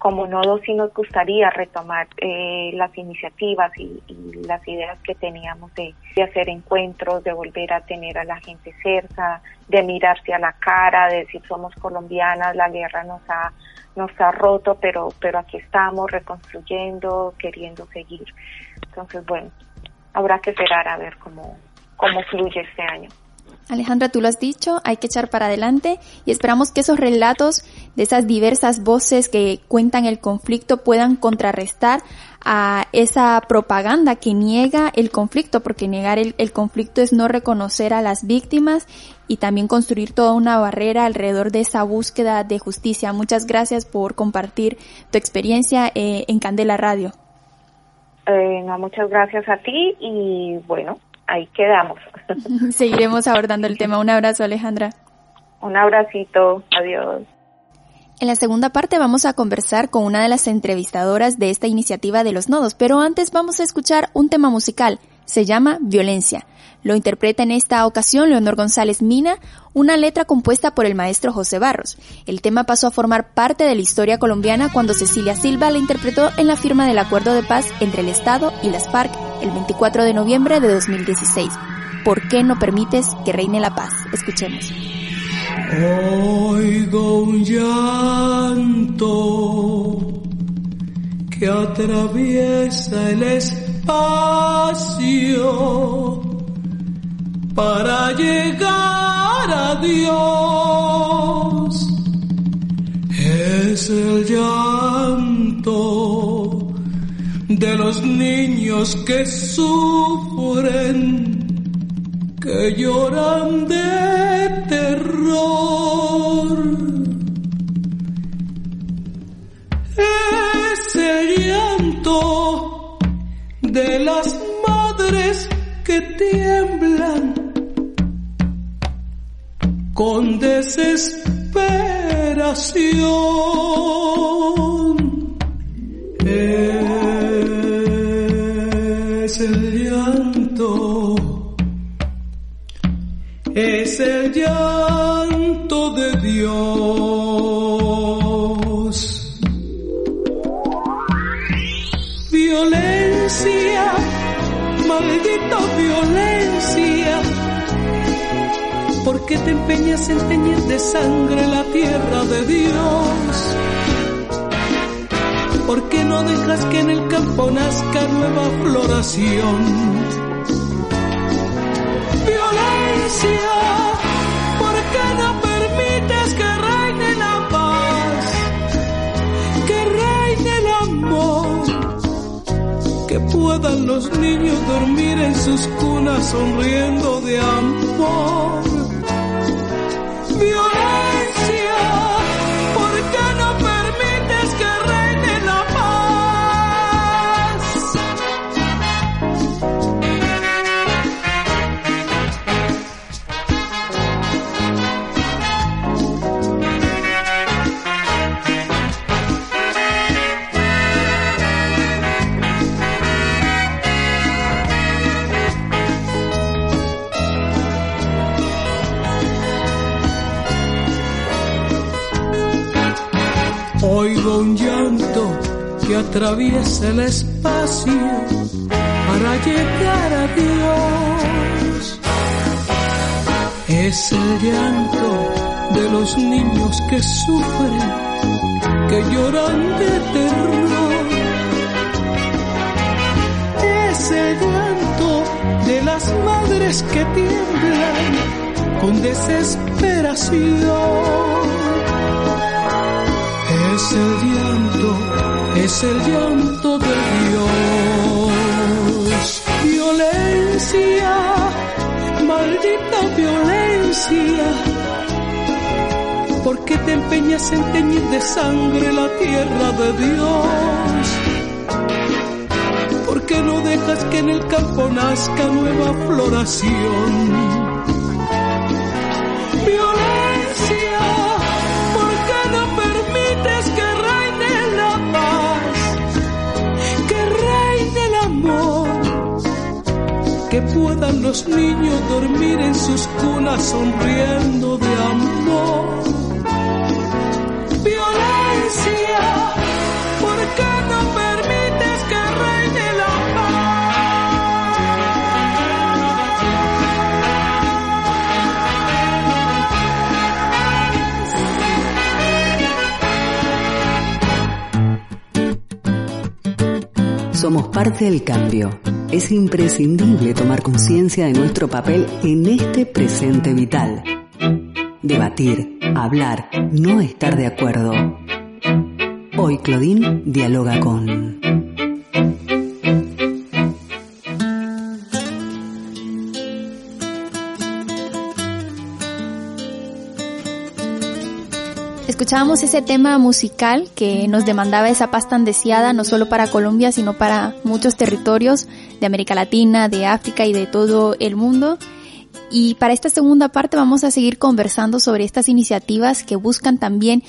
como nodo sí nos gustaría retomar eh, las iniciativas y, las ideas que teníamos de, hacer encuentros, de volver a tener a la gente cerca, de mirarse a la cara, de decir somos colombianas, la guerra nos ha nos ha roto, pero pero aquí estamos reconstruyendo, queriendo seguir. Entonces, bueno, habrá que esperar a ver cómo cómo fluye este año. Alejandra, tú lo has dicho, hay que echar para adelante y esperamos que esos relatos de esas diversas voces que cuentan el conflicto puedan contrarrestar a esa propaganda que niega el conflicto, porque negar el, conflicto es no reconocer a las víctimas y también construir toda una barrera alrededor de esa búsqueda de justicia. Muchas gracias por compartir tu experiencia eh, en Candela Radio. Eh, no, muchas gracias a ti y bueno, ahí quedamos. Seguiremos abordando el tema. Un abrazo, Alejandra. Un abracito. Adiós. En la segunda parte vamos a conversar con una de las entrevistadoras de esta iniciativa de los nodos, pero antes vamos a escuchar un tema musical. Se llama Violencia. Lo interpreta en esta ocasión Leonor González Mina, una letra compuesta por el maestro José Barros. El tema pasó a formar parte de la historia colombiana cuando Cecilia Silva la interpretó en la firma del acuerdo de paz entre el Estado y las FARC el 24 de noviembre de 2016. ¿Por qué no permites que reine la paz? Escuchemos. Oigo un llanto que atraviesa el espacio para llegar a Dios. Es el llanto de los niños que sufren, que lloran de terror. El llanto de las madres que tiemblan con desesperación. Es el llanto, es el llanto de Dios. Violencia, maldita violencia ¿Por qué te empeñas en teñir de sangre la tierra de Dios? ¿Por qué no dejas que en el campo nazca nueva floración? Violencia, Que puedan los niños dormir en sus cunas sonriendo de amor. Atraviesa el espacio para llegar a Dios. Es el llanto de los niños que sufren, que lloran de terror. Es el llanto de las madres que tiemblan con desesperación. Es el llanto es el llanto de Dios. Violencia, maldita violencia. ¿Por qué te empeñas en teñir de sangre la tierra de Dios? ¿Por qué no dejas que en el campo nazca nueva floración? Pueda los niños dormir en sus cunas sonriendo de amor. Violencia, ¿por qué no permites que reine la paz? Somos parte del cambio es imprescindible tomar conciencia de nuestro papel en este presente vital. Debatir, hablar, no estar de acuerdo. Hoy Claudine dialoga con... Escuchábamos ese tema musical que nos demandaba esa paz tan deseada, no solo para Colombia, sino para muchos territorios de América Latina, de África y de todo el mundo. Y para esta segunda parte vamos a seguir conversando sobre estas iniciativas que buscan también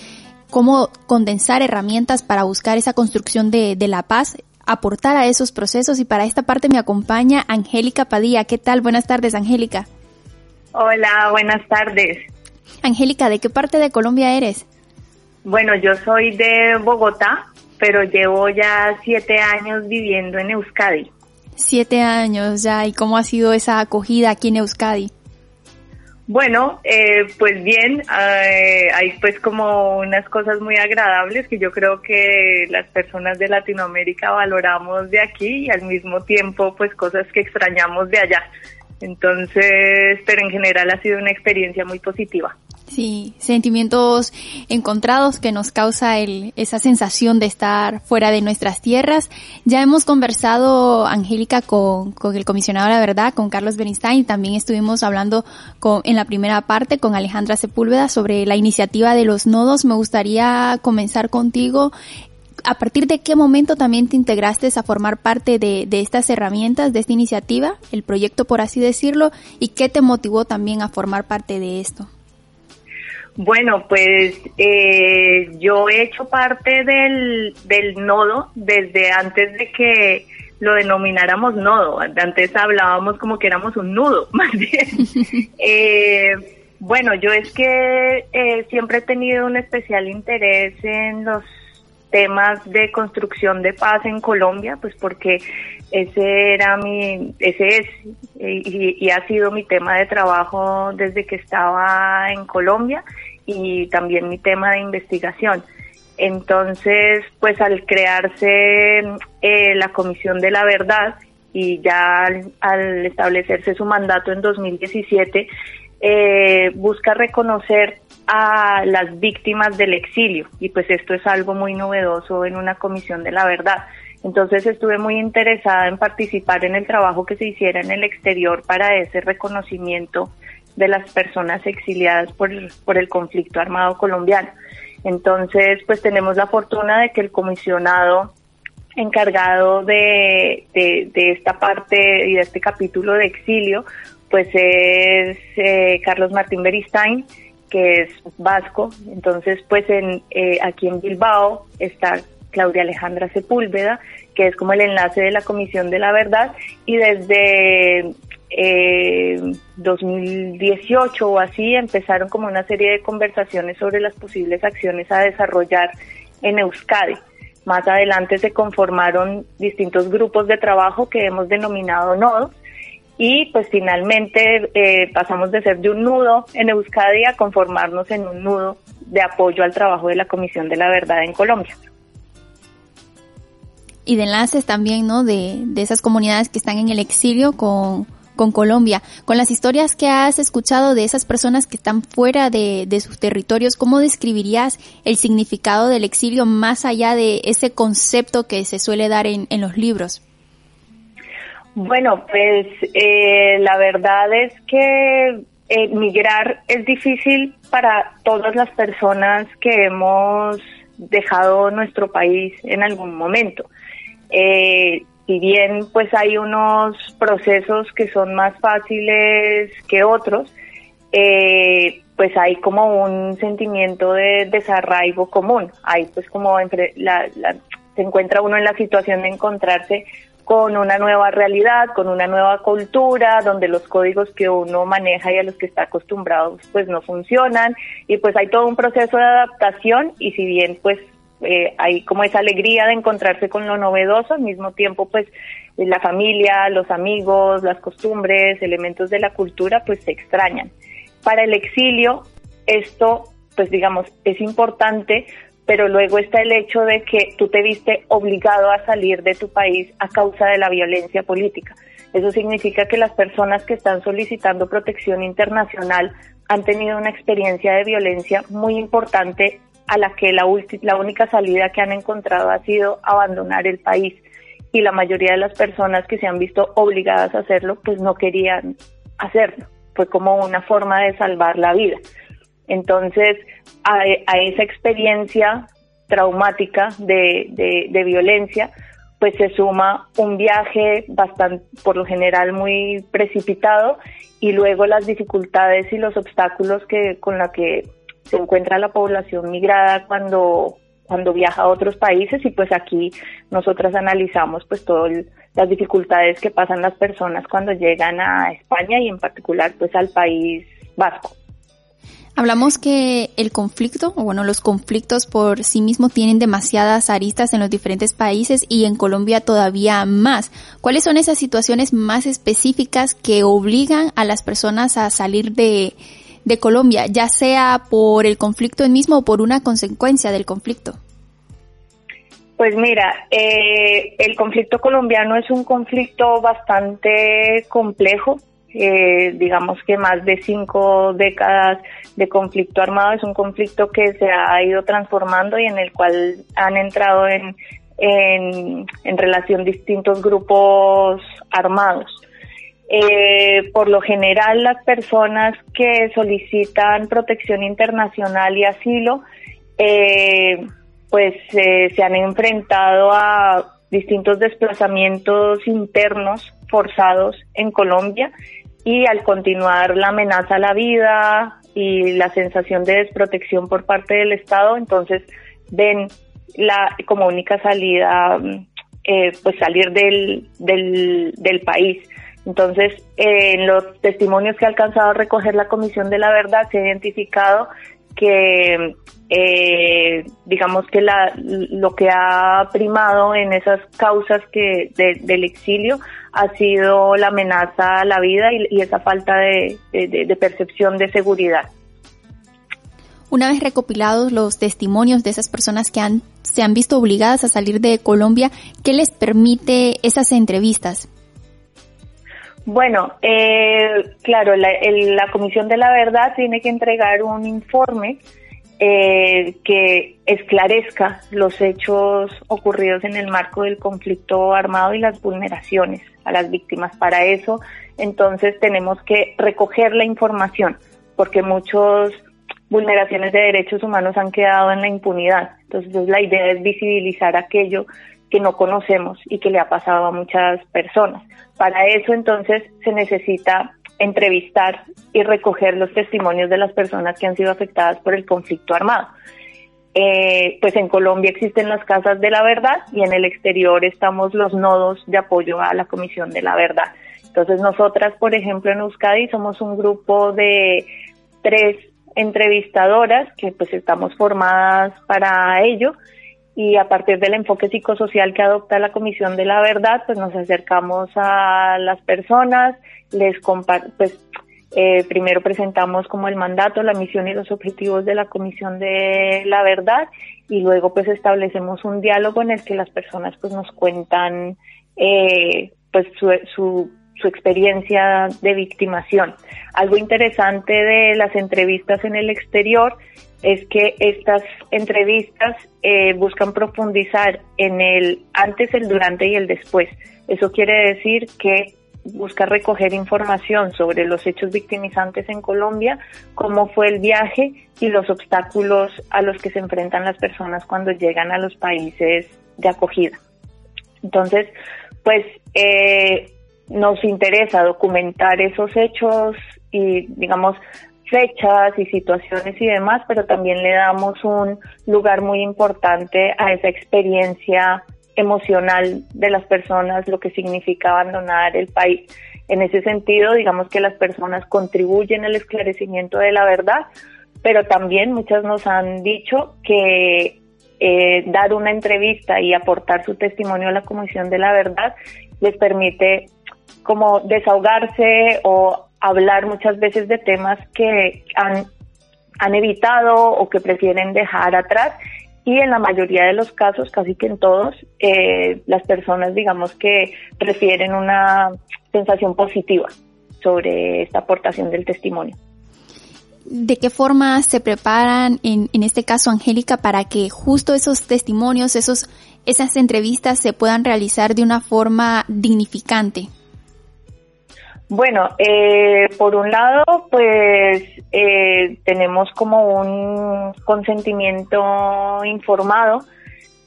cómo condensar herramientas para buscar esa construcción de, de la paz, aportar a esos procesos. Y para esta parte me acompaña Angélica Padilla. ¿Qué tal? Buenas tardes, Angélica. Hola, buenas tardes. Angélica, ¿de qué parte de Colombia eres? Bueno, yo soy de Bogotá, pero llevo ya siete años viviendo en Euskadi. Siete años ya, ¿y cómo ha sido esa acogida aquí en Euskadi? Bueno, eh, pues bien, eh, hay pues como unas cosas muy agradables que yo creo que las personas de Latinoamérica valoramos de aquí y al mismo tiempo pues cosas que extrañamos de allá. Entonces, pero en general ha sido una experiencia muy positiva. Sí, sentimientos encontrados que nos causa el, esa sensación de estar fuera de nuestras tierras. Ya hemos conversado, Angélica, con, con el comisionado de la verdad, con Carlos Bernstein. También estuvimos hablando con, en la primera parte con Alejandra Sepúlveda sobre la iniciativa de los nodos. Me gustaría comenzar contigo. ¿A partir de qué momento también te integraste a formar parte de, de estas herramientas, de esta iniciativa, el proyecto por así decirlo, y qué te motivó también a formar parte de esto? Bueno, pues eh, yo he hecho parte del, del nodo desde antes de que lo denomináramos nodo. Antes hablábamos como que éramos un nudo, más bien. eh, bueno, yo es que eh, siempre he tenido un especial interés en los temas de construcción de paz en Colombia, pues porque ese era mi, ese es y, ha sido mi tema de trabajo desde que estaba en Colombia y también mi tema de investigación. Entonces, pues al crearse eh, la Comisión de la Verdad y ya al, al establecerse su mandato en 2017, eh, busca reconocer a las víctimas del exilio y pues esto es algo muy novedoso en una Comisión de la Verdad. Entonces estuve muy interesada en participar en el trabajo que se hiciera en el exterior para ese reconocimiento de las personas exiliadas por, por el conflicto armado colombiano. Entonces, pues tenemos la fortuna de que el comisionado encargado de, de, esta parte y de este capítulo de exilio, pues es eh, Carlos Martín Beristain, que es vasco. Entonces, pues en, eh, aquí en Bilbao está Claudia Alejandra Sepúlveda, que es como el enlace de la Comisión de la Verdad, y desde eh, 2018 o así empezaron como una serie de conversaciones sobre las posibles acciones a desarrollar en Euskadi. Más adelante se conformaron distintos grupos de trabajo que hemos denominado nodos y pues finalmente eh, pasamos de ser de un nudo en Euskadi a conformarnos en un nudo de apoyo al trabajo de la Comisión de la Verdad en Colombia y de enlaces también, ¿no? De, de esas comunidades que están en el exilio con, con Colombia, con las historias que has escuchado de esas personas que están fuera de, de, sus territorios, ¿cómo describirías el significado del exilio más allá de ese concepto que se suele dar en, en los libros? Bueno, pues eh, la verdad es que eh, migrar es difícil para todas las personas que hemos dejado nuestro país en algún momento. Eh, si bien pues hay unos procesos que son más fáciles que otros, eh, pues hay como un sentimiento de desarraigo común. Hay pues como la, se encuentra uno en la situación de encontrarse con una nueva realidad, con una nueva cultura, donde los códigos que uno maneja y a los que está acostumbrado pues no funcionan y pues hay todo un proceso de adaptación y si bien pues eh, hay como esa alegría de encontrarse con lo novedoso, al mismo tiempo pues la familia, los amigos, las costumbres, elementos de la cultura pues se extrañan. Para el exilio esto pues digamos es importante pero luego está el hecho de que tú te viste obligado a salir de tu país a causa de la violencia política. Eso significa que las personas que están solicitando protección internacional han tenido una experiencia de violencia muy importante a la que la, la única salida que han encontrado ha sido abandonar el país. Y la mayoría de las personas que se han visto obligadas a hacerlo, pues no querían hacerlo. Fue como una forma de salvar la vida. Entonces, a, esa experiencia traumática de, de, violencia, pues se suma un viaje bastante, por lo general, muy precipitado y luego las dificultades y los obstáculos que con la que se encuentra la población migrada cuando cuando viaja a otros países y pues aquí nosotras analizamos pues todas las dificultades que pasan las personas cuando llegan a España y en particular pues al país vasco. Hablamos que el conflicto, o bueno, los conflictos por sí mismos tienen demasiadas aristas en los diferentes países y en Colombia todavía más. ¿Cuáles son esas situaciones más específicas que obligan a las personas a salir de, Colombia, ya sea por el conflicto en mismo o por una consecuencia del conflicto? Pues mira, eh, el conflicto colombiano es un conflicto bastante complejo. Eh, digamos que más de cinco décadas de conflicto armado es un conflicto que se ha ido transformando y en el cual han entrado en, en, relación distintos grupos armados. Eh, por lo general, las personas que solicitan protección internacional y asilo, eh, pues eh, se han enfrentado a distintos desplazamientos internos forzados en Colombia y al continuar la amenaza a la vida y la sensación de desprotección por parte del Estado, entonces ven la como única salida pues salir del, del, del país. Entonces, en los testimonios que ha alcanzado a recoger la Comisión de la Verdad, se ha identificado que, eh, digamos que la, lo que ha primado en esas causas que del exilio ha sido la amenaza a la vida y, esa falta de, de percepción de seguridad. Una vez recopilados los testimonios de esas personas que han, se han visto obligadas a salir de Colombia, ¿qué les permite esas entrevistas? Bueno, eh, claro, la, Comisión de la Verdad tiene que entregar un informe eh, que esclarezca los hechos ocurridos en el marco del conflicto armado y las vulneraciones a las víctimas. Para eso, entonces, tenemos que recoger la información, porque muchas vulneraciones de derechos humanos han quedado en la impunidad. Entonces, la idea es visibilizar aquello que no conocemos y que le ha pasado a muchas personas. Para eso entonces se necesita entrevistar y recoger los testimonios de las personas que han sido afectadas por el conflicto armado. Eh, pues en Colombia existen las casas de la verdad y en el exterior estamos los nodos de apoyo a la Comisión de la Verdad. Entonces nosotras, por ejemplo, en Euskadi somos un grupo de tres entrevistadoras que pues estamos formadas para ello y a partir del enfoque psicosocial que adopta la Comisión de la Verdad, pues nos acercamos a las personas, les pues eh, primero presentamos como el mandato, la misión y los objetivos de la Comisión de la Verdad y luego pues establecemos un diálogo en el que las personas pues nos cuentan eh, pues su, su, su experiencia de victimación. Algo interesante de las entrevistas en el exterior es que estas entrevistas eh, buscan profundizar en el antes, el durante y el después. Eso quiere decir que busca recoger información sobre los hechos victimizantes en Colombia, cómo fue el viaje y los obstáculos a los que se enfrentan las personas cuando llegan a los países de acogida. Entonces, pues eh, nos interesa documentar esos hechos y, digamos, fechas y situaciones y demás, pero también le damos un lugar muy importante a esa experiencia emocional de las personas, lo que significa abandonar el país. En ese sentido, digamos que las personas contribuyen al esclarecimiento de la verdad, pero también muchas nos han dicho que eh, dar una entrevista y aportar su testimonio a la Comisión de la Verdad les permite como desahogarse o hablar muchas veces de temas que han, han evitado o que prefieren dejar atrás y en la mayoría de los casos, casi que en todos, eh, las personas digamos que prefieren una sensación positiva sobre esta aportación del testimonio. ¿De qué forma se preparan, en, en este caso, Angélica, para que justo esos testimonios, esos, esas entrevistas se puedan realizar de una forma dignificante? Bueno, eh, por un lado, pues eh, tenemos como un consentimiento informado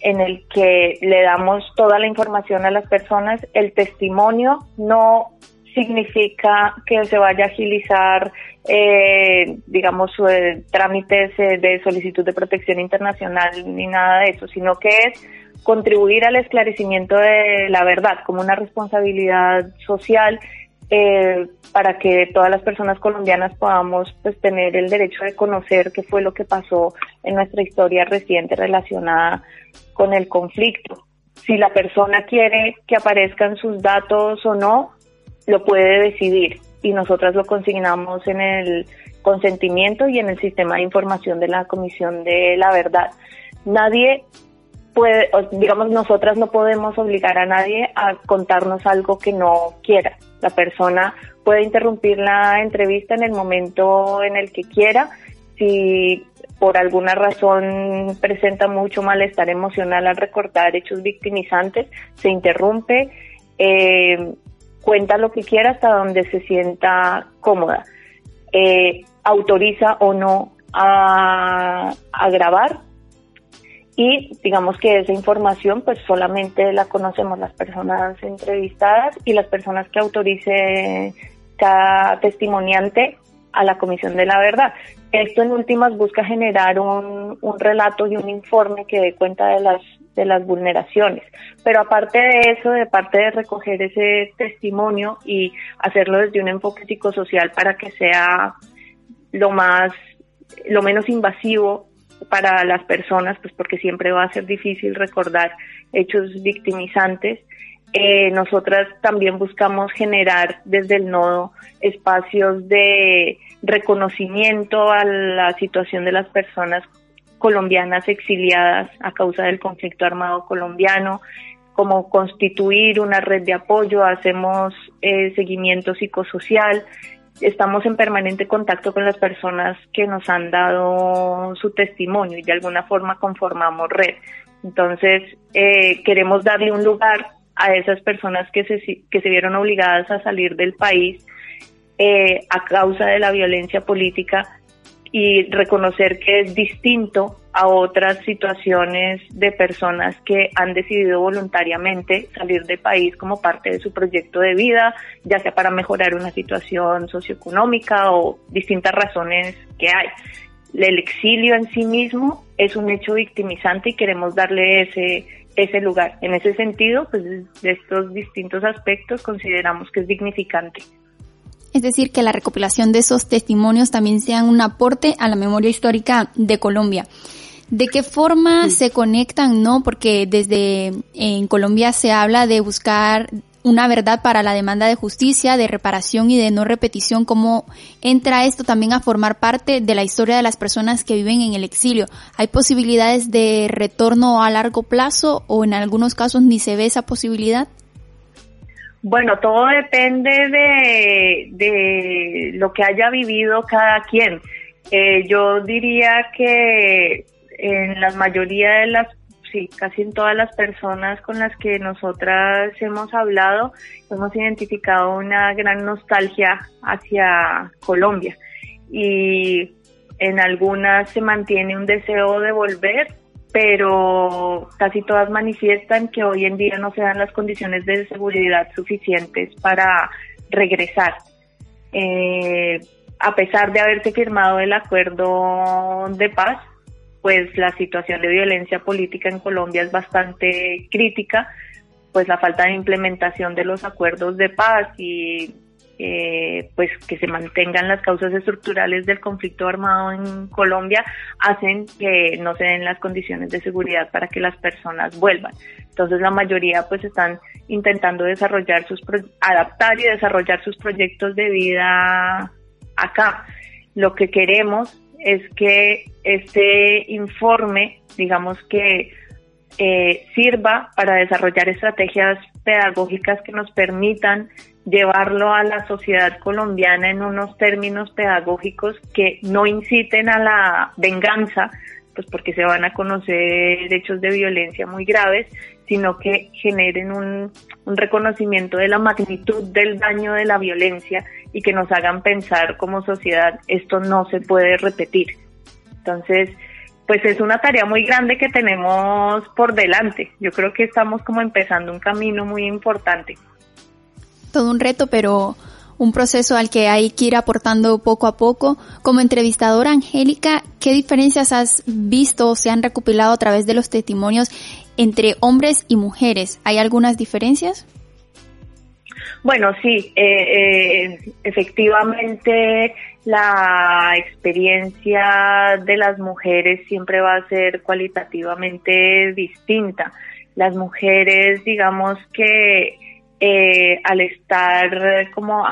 en el que le damos toda la información a las personas. El testimonio no significa que se vaya a agilizar, eh, digamos, eh, trámites eh, de solicitud de protección internacional ni nada de eso, sino que es contribuir al esclarecimiento de la verdad como una responsabilidad social eh, para que todas las personas colombianas podamos pues tener el derecho de conocer qué fue lo que pasó en nuestra historia reciente relacionada con el conflicto. Si la persona quiere que aparezcan sus datos o no, lo puede decidir y nosotras lo consignamos en el consentimiento y en el sistema de información de la Comisión de la Verdad. Nadie puede, digamos, nosotras no podemos obligar a nadie a contarnos algo que no quiera. La persona puede interrumpir la entrevista en el momento en el que quiera. Si por alguna razón presenta mucho malestar emocional al recortar hechos victimizantes, se interrumpe, eh, cuenta lo que quiera hasta donde se sienta cómoda. Eh, autoriza o no a grabar y digamos que esa información pues solamente la conocemos las personas entrevistadas y las personas que autorice cada testimoniante a la Comisión de la Verdad. Esto en últimas busca generar un, un relato y un informe que dé cuenta de las, de las vulneraciones. Pero aparte de eso, de parte de recoger ese testimonio y hacerlo desde un enfoque psicosocial para que sea lo más, lo menos invasivo para las personas, pues porque siempre va a ser difícil recordar hechos victimizantes. Eh, nosotras también buscamos generar desde el nodo espacios de reconocimiento a la situación de las personas colombianas exiliadas a causa del conflicto armado colombiano, como constituir una red de apoyo, hacemos eh, seguimiento psicosocial, estamos en permanente contacto con las personas que nos han dado su testimonio y de alguna forma conformamos red. Entonces, eh, queremos darle un lugar a esas personas que se, que se vieron obligadas a salir del país eh, a causa de la violencia política y reconocer que es distinto a otras situaciones de personas que han decidido voluntariamente salir del país como parte de su proyecto de vida, ya sea para mejorar una situación socioeconómica o distintas razones que hay. El exilio en sí mismo es un hecho victimizante y queremos darle ese ese lugar. En ese sentido, pues de estos distintos aspectos consideramos que es dignificante es decir, que la recopilación de esos testimonios también sean un aporte a la memoria histórica de Colombia. ¿De qué forma se conectan, no? Porque desde en Colombia se habla de buscar una verdad para la demanda de justicia, de reparación y de no repetición. ¿Cómo entra esto también a formar parte de la historia de las personas que viven en el exilio? ¿Hay posibilidades de retorno a largo plazo o en algunos casos ni se ve esa posibilidad? Bueno, todo depende de, de lo que haya vivido cada quien. Eh, yo diría que en la mayoría de las, sí, casi en todas las personas con las que nosotras hemos hablado, hemos identificado una gran nostalgia hacia Colombia. Y en algunas se mantiene un deseo de volver, pero casi todas manifiestan que hoy en día no se dan las condiciones de seguridad suficientes para regresar. Eh, a pesar de haberse firmado el acuerdo de paz, pues la situación de violencia política en Colombia es bastante crítica, pues la falta de implementación de los acuerdos de paz y eh, pues que se mantengan las causas estructurales del conflicto armado en Colombia hacen que no se den las condiciones de seguridad para que las personas vuelvan. Entonces la mayoría pues están intentando desarrollar sus adaptar y desarrollar sus proyectos de vida acá. Lo que queremos es que este informe, digamos que eh, sirva para desarrollar estrategias pedagógicas que nos permitan llevarlo a la sociedad colombiana en unos términos pedagógicos que no inciten a la venganza, pues porque se van a conocer hechos de violencia muy graves, sino que generen un, un, reconocimiento de la magnitud del daño de la violencia y que nos hagan pensar como sociedad esto no se puede repetir. Entonces, pues es una tarea muy grande que tenemos por delante. Yo creo que estamos como empezando un camino muy importante todo un reto, pero un proceso al que hay que ir aportando poco a poco. Como entrevistadora, Angélica, ¿qué diferencias has visto o se han recopilado a través de los testimonios entre hombres y mujeres? ¿Hay algunas diferencias? Bueno, sí, eh, eh, efectivamente la experiencia de las mujeres siempre va a ser cualitativamente distinta. Las mujeres, digamos que eh, al estar como,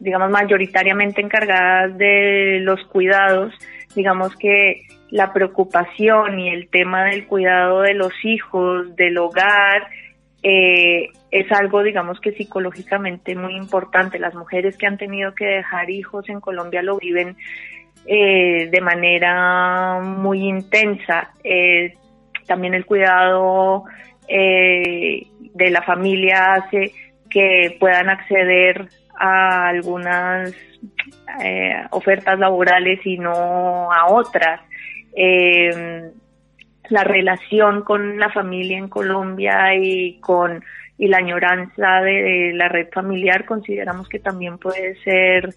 digamos, mayoritariamente encargadas de los cuidados, digamos que la preocupación y el tema del cuidado de los hijos, del hogar, eh, es algo, digamos que psicológicamente muy importante. Las mujeres que han tenido que dejar hijos en Colombia lo viven eh, de manera muy intensa. también el cuidado eh, de la familia hace que puedan acceder a algunas eh, ofertas laborales y no a otras. Eh, la relación con la familia en Colombia y con y la añoranza de, la red familiar consideramos que también puede ser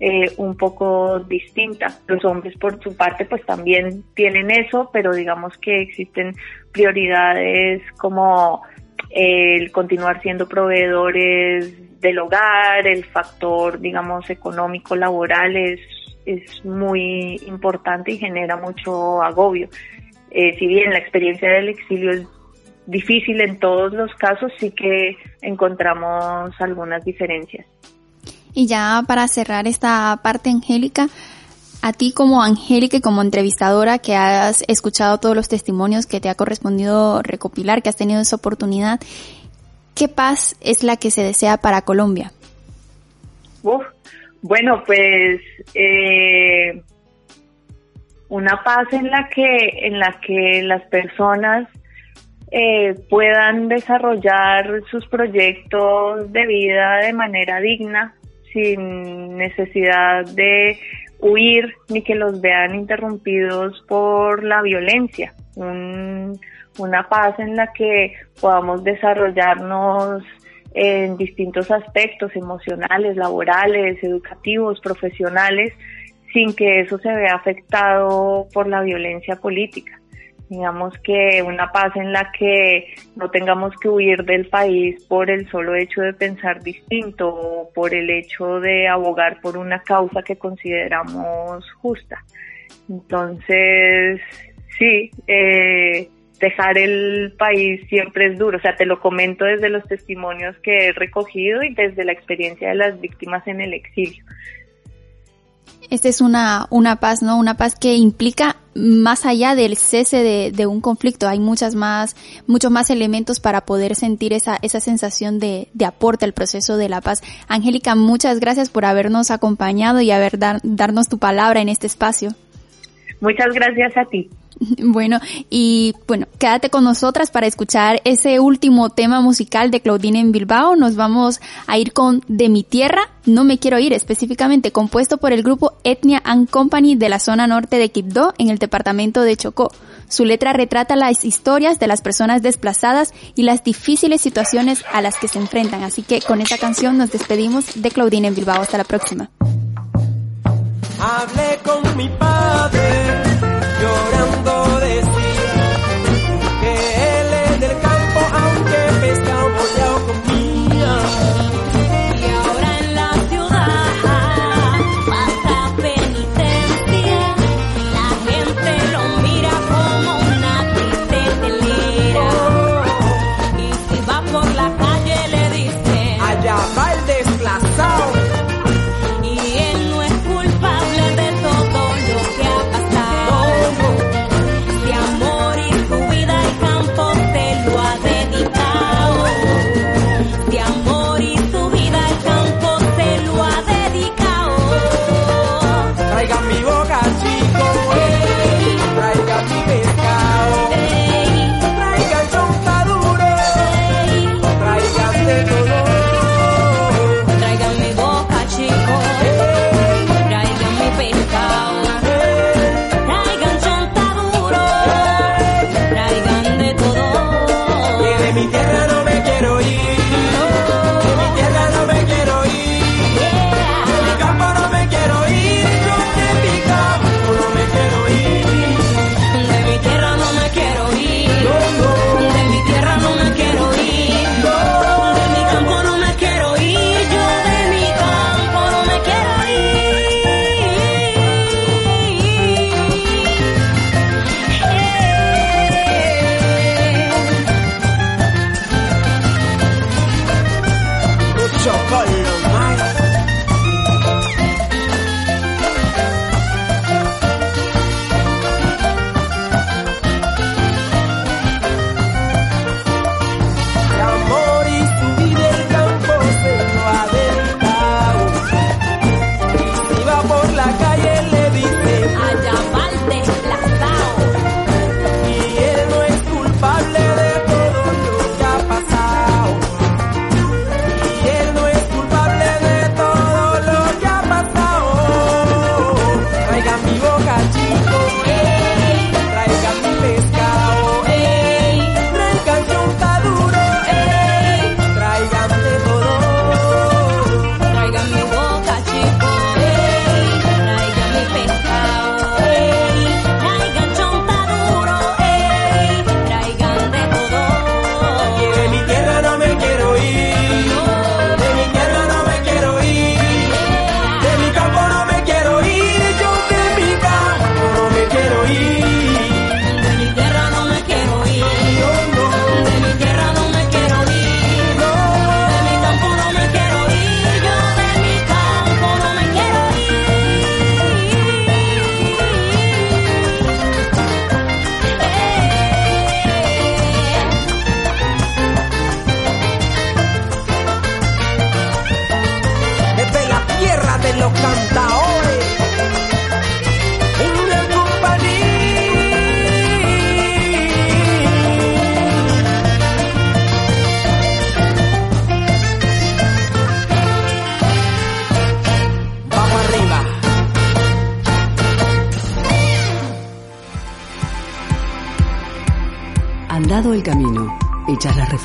eh, un poco distinta. Los hombres por su parte pues también tienen eso, pero digamos que existen prioridades como el continuar siendo proveedores del hogar, el factor, digamos, económico, laboral es, es muy importante y genera mucho agobio. Eh, si bien la experiencia del exilio es difícil en todos los casos, sí que encontramos algunas diferencias. Y ya para cerrar esta parte, Angélica, a ti como Angélica y como entrevistadora que has escuchado todos los testimonios que te ha correspondido recopilar, que has tenido esa oportunidad, ¿qué paz es la que se desea para Colombia? bueno, pues eh, una paz en la que en la que las personas eh, puedan desarrollar sus proyectos de vida de manera digna, sin necesidad de huir ni que los vean interrumpidos por la violencia. una paz en la que podamos desarrollarnos en distintos aspectos emocionales, laborales, educativos, profesionales, sin que eso se vea afectado por la violencia política digamos que una paz en la que no tengamos que huir del país por el solo hecho de pensar distinto o por el hecho de abogar por una causa que consideramos justa. Entonces, sí, eh, dejar el país siempre es duro. O sea, te lo comento desde los testimonios que he recogido y desde la experiencia de las víctimas en el exilio. Esta es una, una paz, ¿no? Una paz que implica más allá del cese de, de, un conflicto, hay muchas más, muchos más elementos para poder sentir esa, esa sensación de, de aporte al proceso de la paz. Angélica, muchas gracias por habernos acompañado y haber dar, darnos tu palabra en este espacio. Muchas gracias a ti. Bueno, y bueno, quédate con nosotras para escuchar ese último tema musical de Claudine en Bilbao. Nos vamos a ir con De mi tierra, no me quiero ir, específicamente compuesto por el grupo Etnia and Company de la zona norte de Quibdó, en el departamento de Chocó. Su letra retrata las historias de las personas desplazadas y las difíciles situaciones a las que se enfrentan. Así que con esta canción nos despedimos de Claudine en Bilbao. Hasta la próxima. Hablé con mi padre